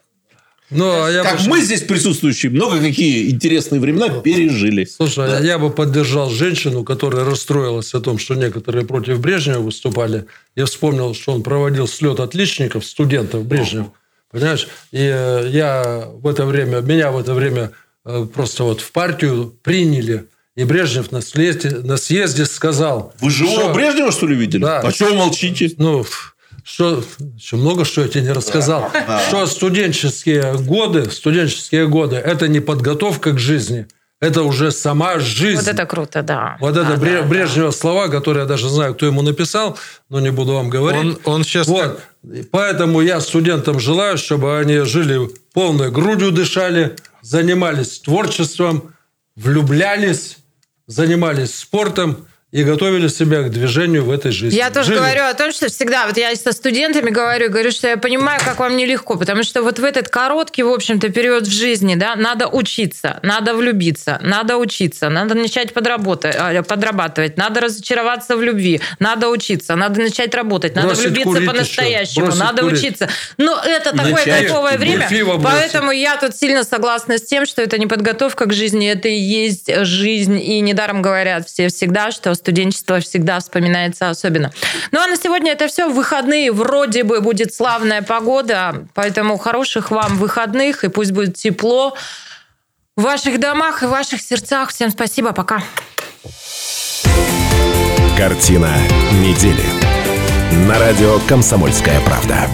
S5: Ну, а я
S4: Как
S5: бы-
S4: мы здесь присутствующие много какие интересные времена пережили.
S5: Слушай, а я бы поддержал женщину, которая расстроилась о том, что некоторые против Брежнева выступали. Я вспомнил, что он проводил слет отличников, студентов Брежнев. Понимаешь? И э, я в это время, меня в это время э, просто вот в партию приняли. И Брежнев на съезде, на съезде сказал...
S4: Вы живого
S5: что-
S4: Брежнева, что ли, видели?
S5: Да.
S4: А чего молчите?
S5: Ну, что, еще много что я тебе не рассказал. Что студенческие годы, студенческие годы – это не подготовка к жизни, это уже сама жизнь.
S2: Вот это круто, да.
S5: Вот
S2: Да,
S5: это
S2: да,
S5: Бре-
S2: да.
S5: Брежнева слова, которые я даже знаю, кто ему написал, но не буду вам говорить.
S3: Он, он сейчас...
S5: Вот. Поэтому я студентам желаю, чтобы они жили полной грудью, дышали, занимались творчеством, влюблялись, занимались спортом и готовили себя к движению в этой жизни.
S2: Я тоже
S5: Жили.
S2: говорю о том, что всегда, вот я со студентами говорю, говорю, что я понимаю, как вам нелегко, потому что вот в этот короткий, в общем-то, период в жизни, да, надо учиться, надо влюбиться, надо учиться, надо начать подработать, а, подрабатывать, надо разочароваться в любви, надо учиться, надо начать работать, надо
S5: Бросить
S2: влюбиться по-настоящему, надо
S5: курить.
S2: учиться. Но это такое
S4: Начать
S2: кайфовое время, поэтому я тут сильно согласна с тем, что это не подготовка к жизни, это и есть жизнь. И недаром говорят все всегда, что студенчество всегда вспоминается особенно. Ну а на сегодня это все. В выходные вроде бы будет славная погода, поэтому хороших вам выходных, и пусть будет тепло в ваших домах и в ваших сердцах. Всем спасибо, пока.
S1: Картина недели. На радио «Комсомольская правда».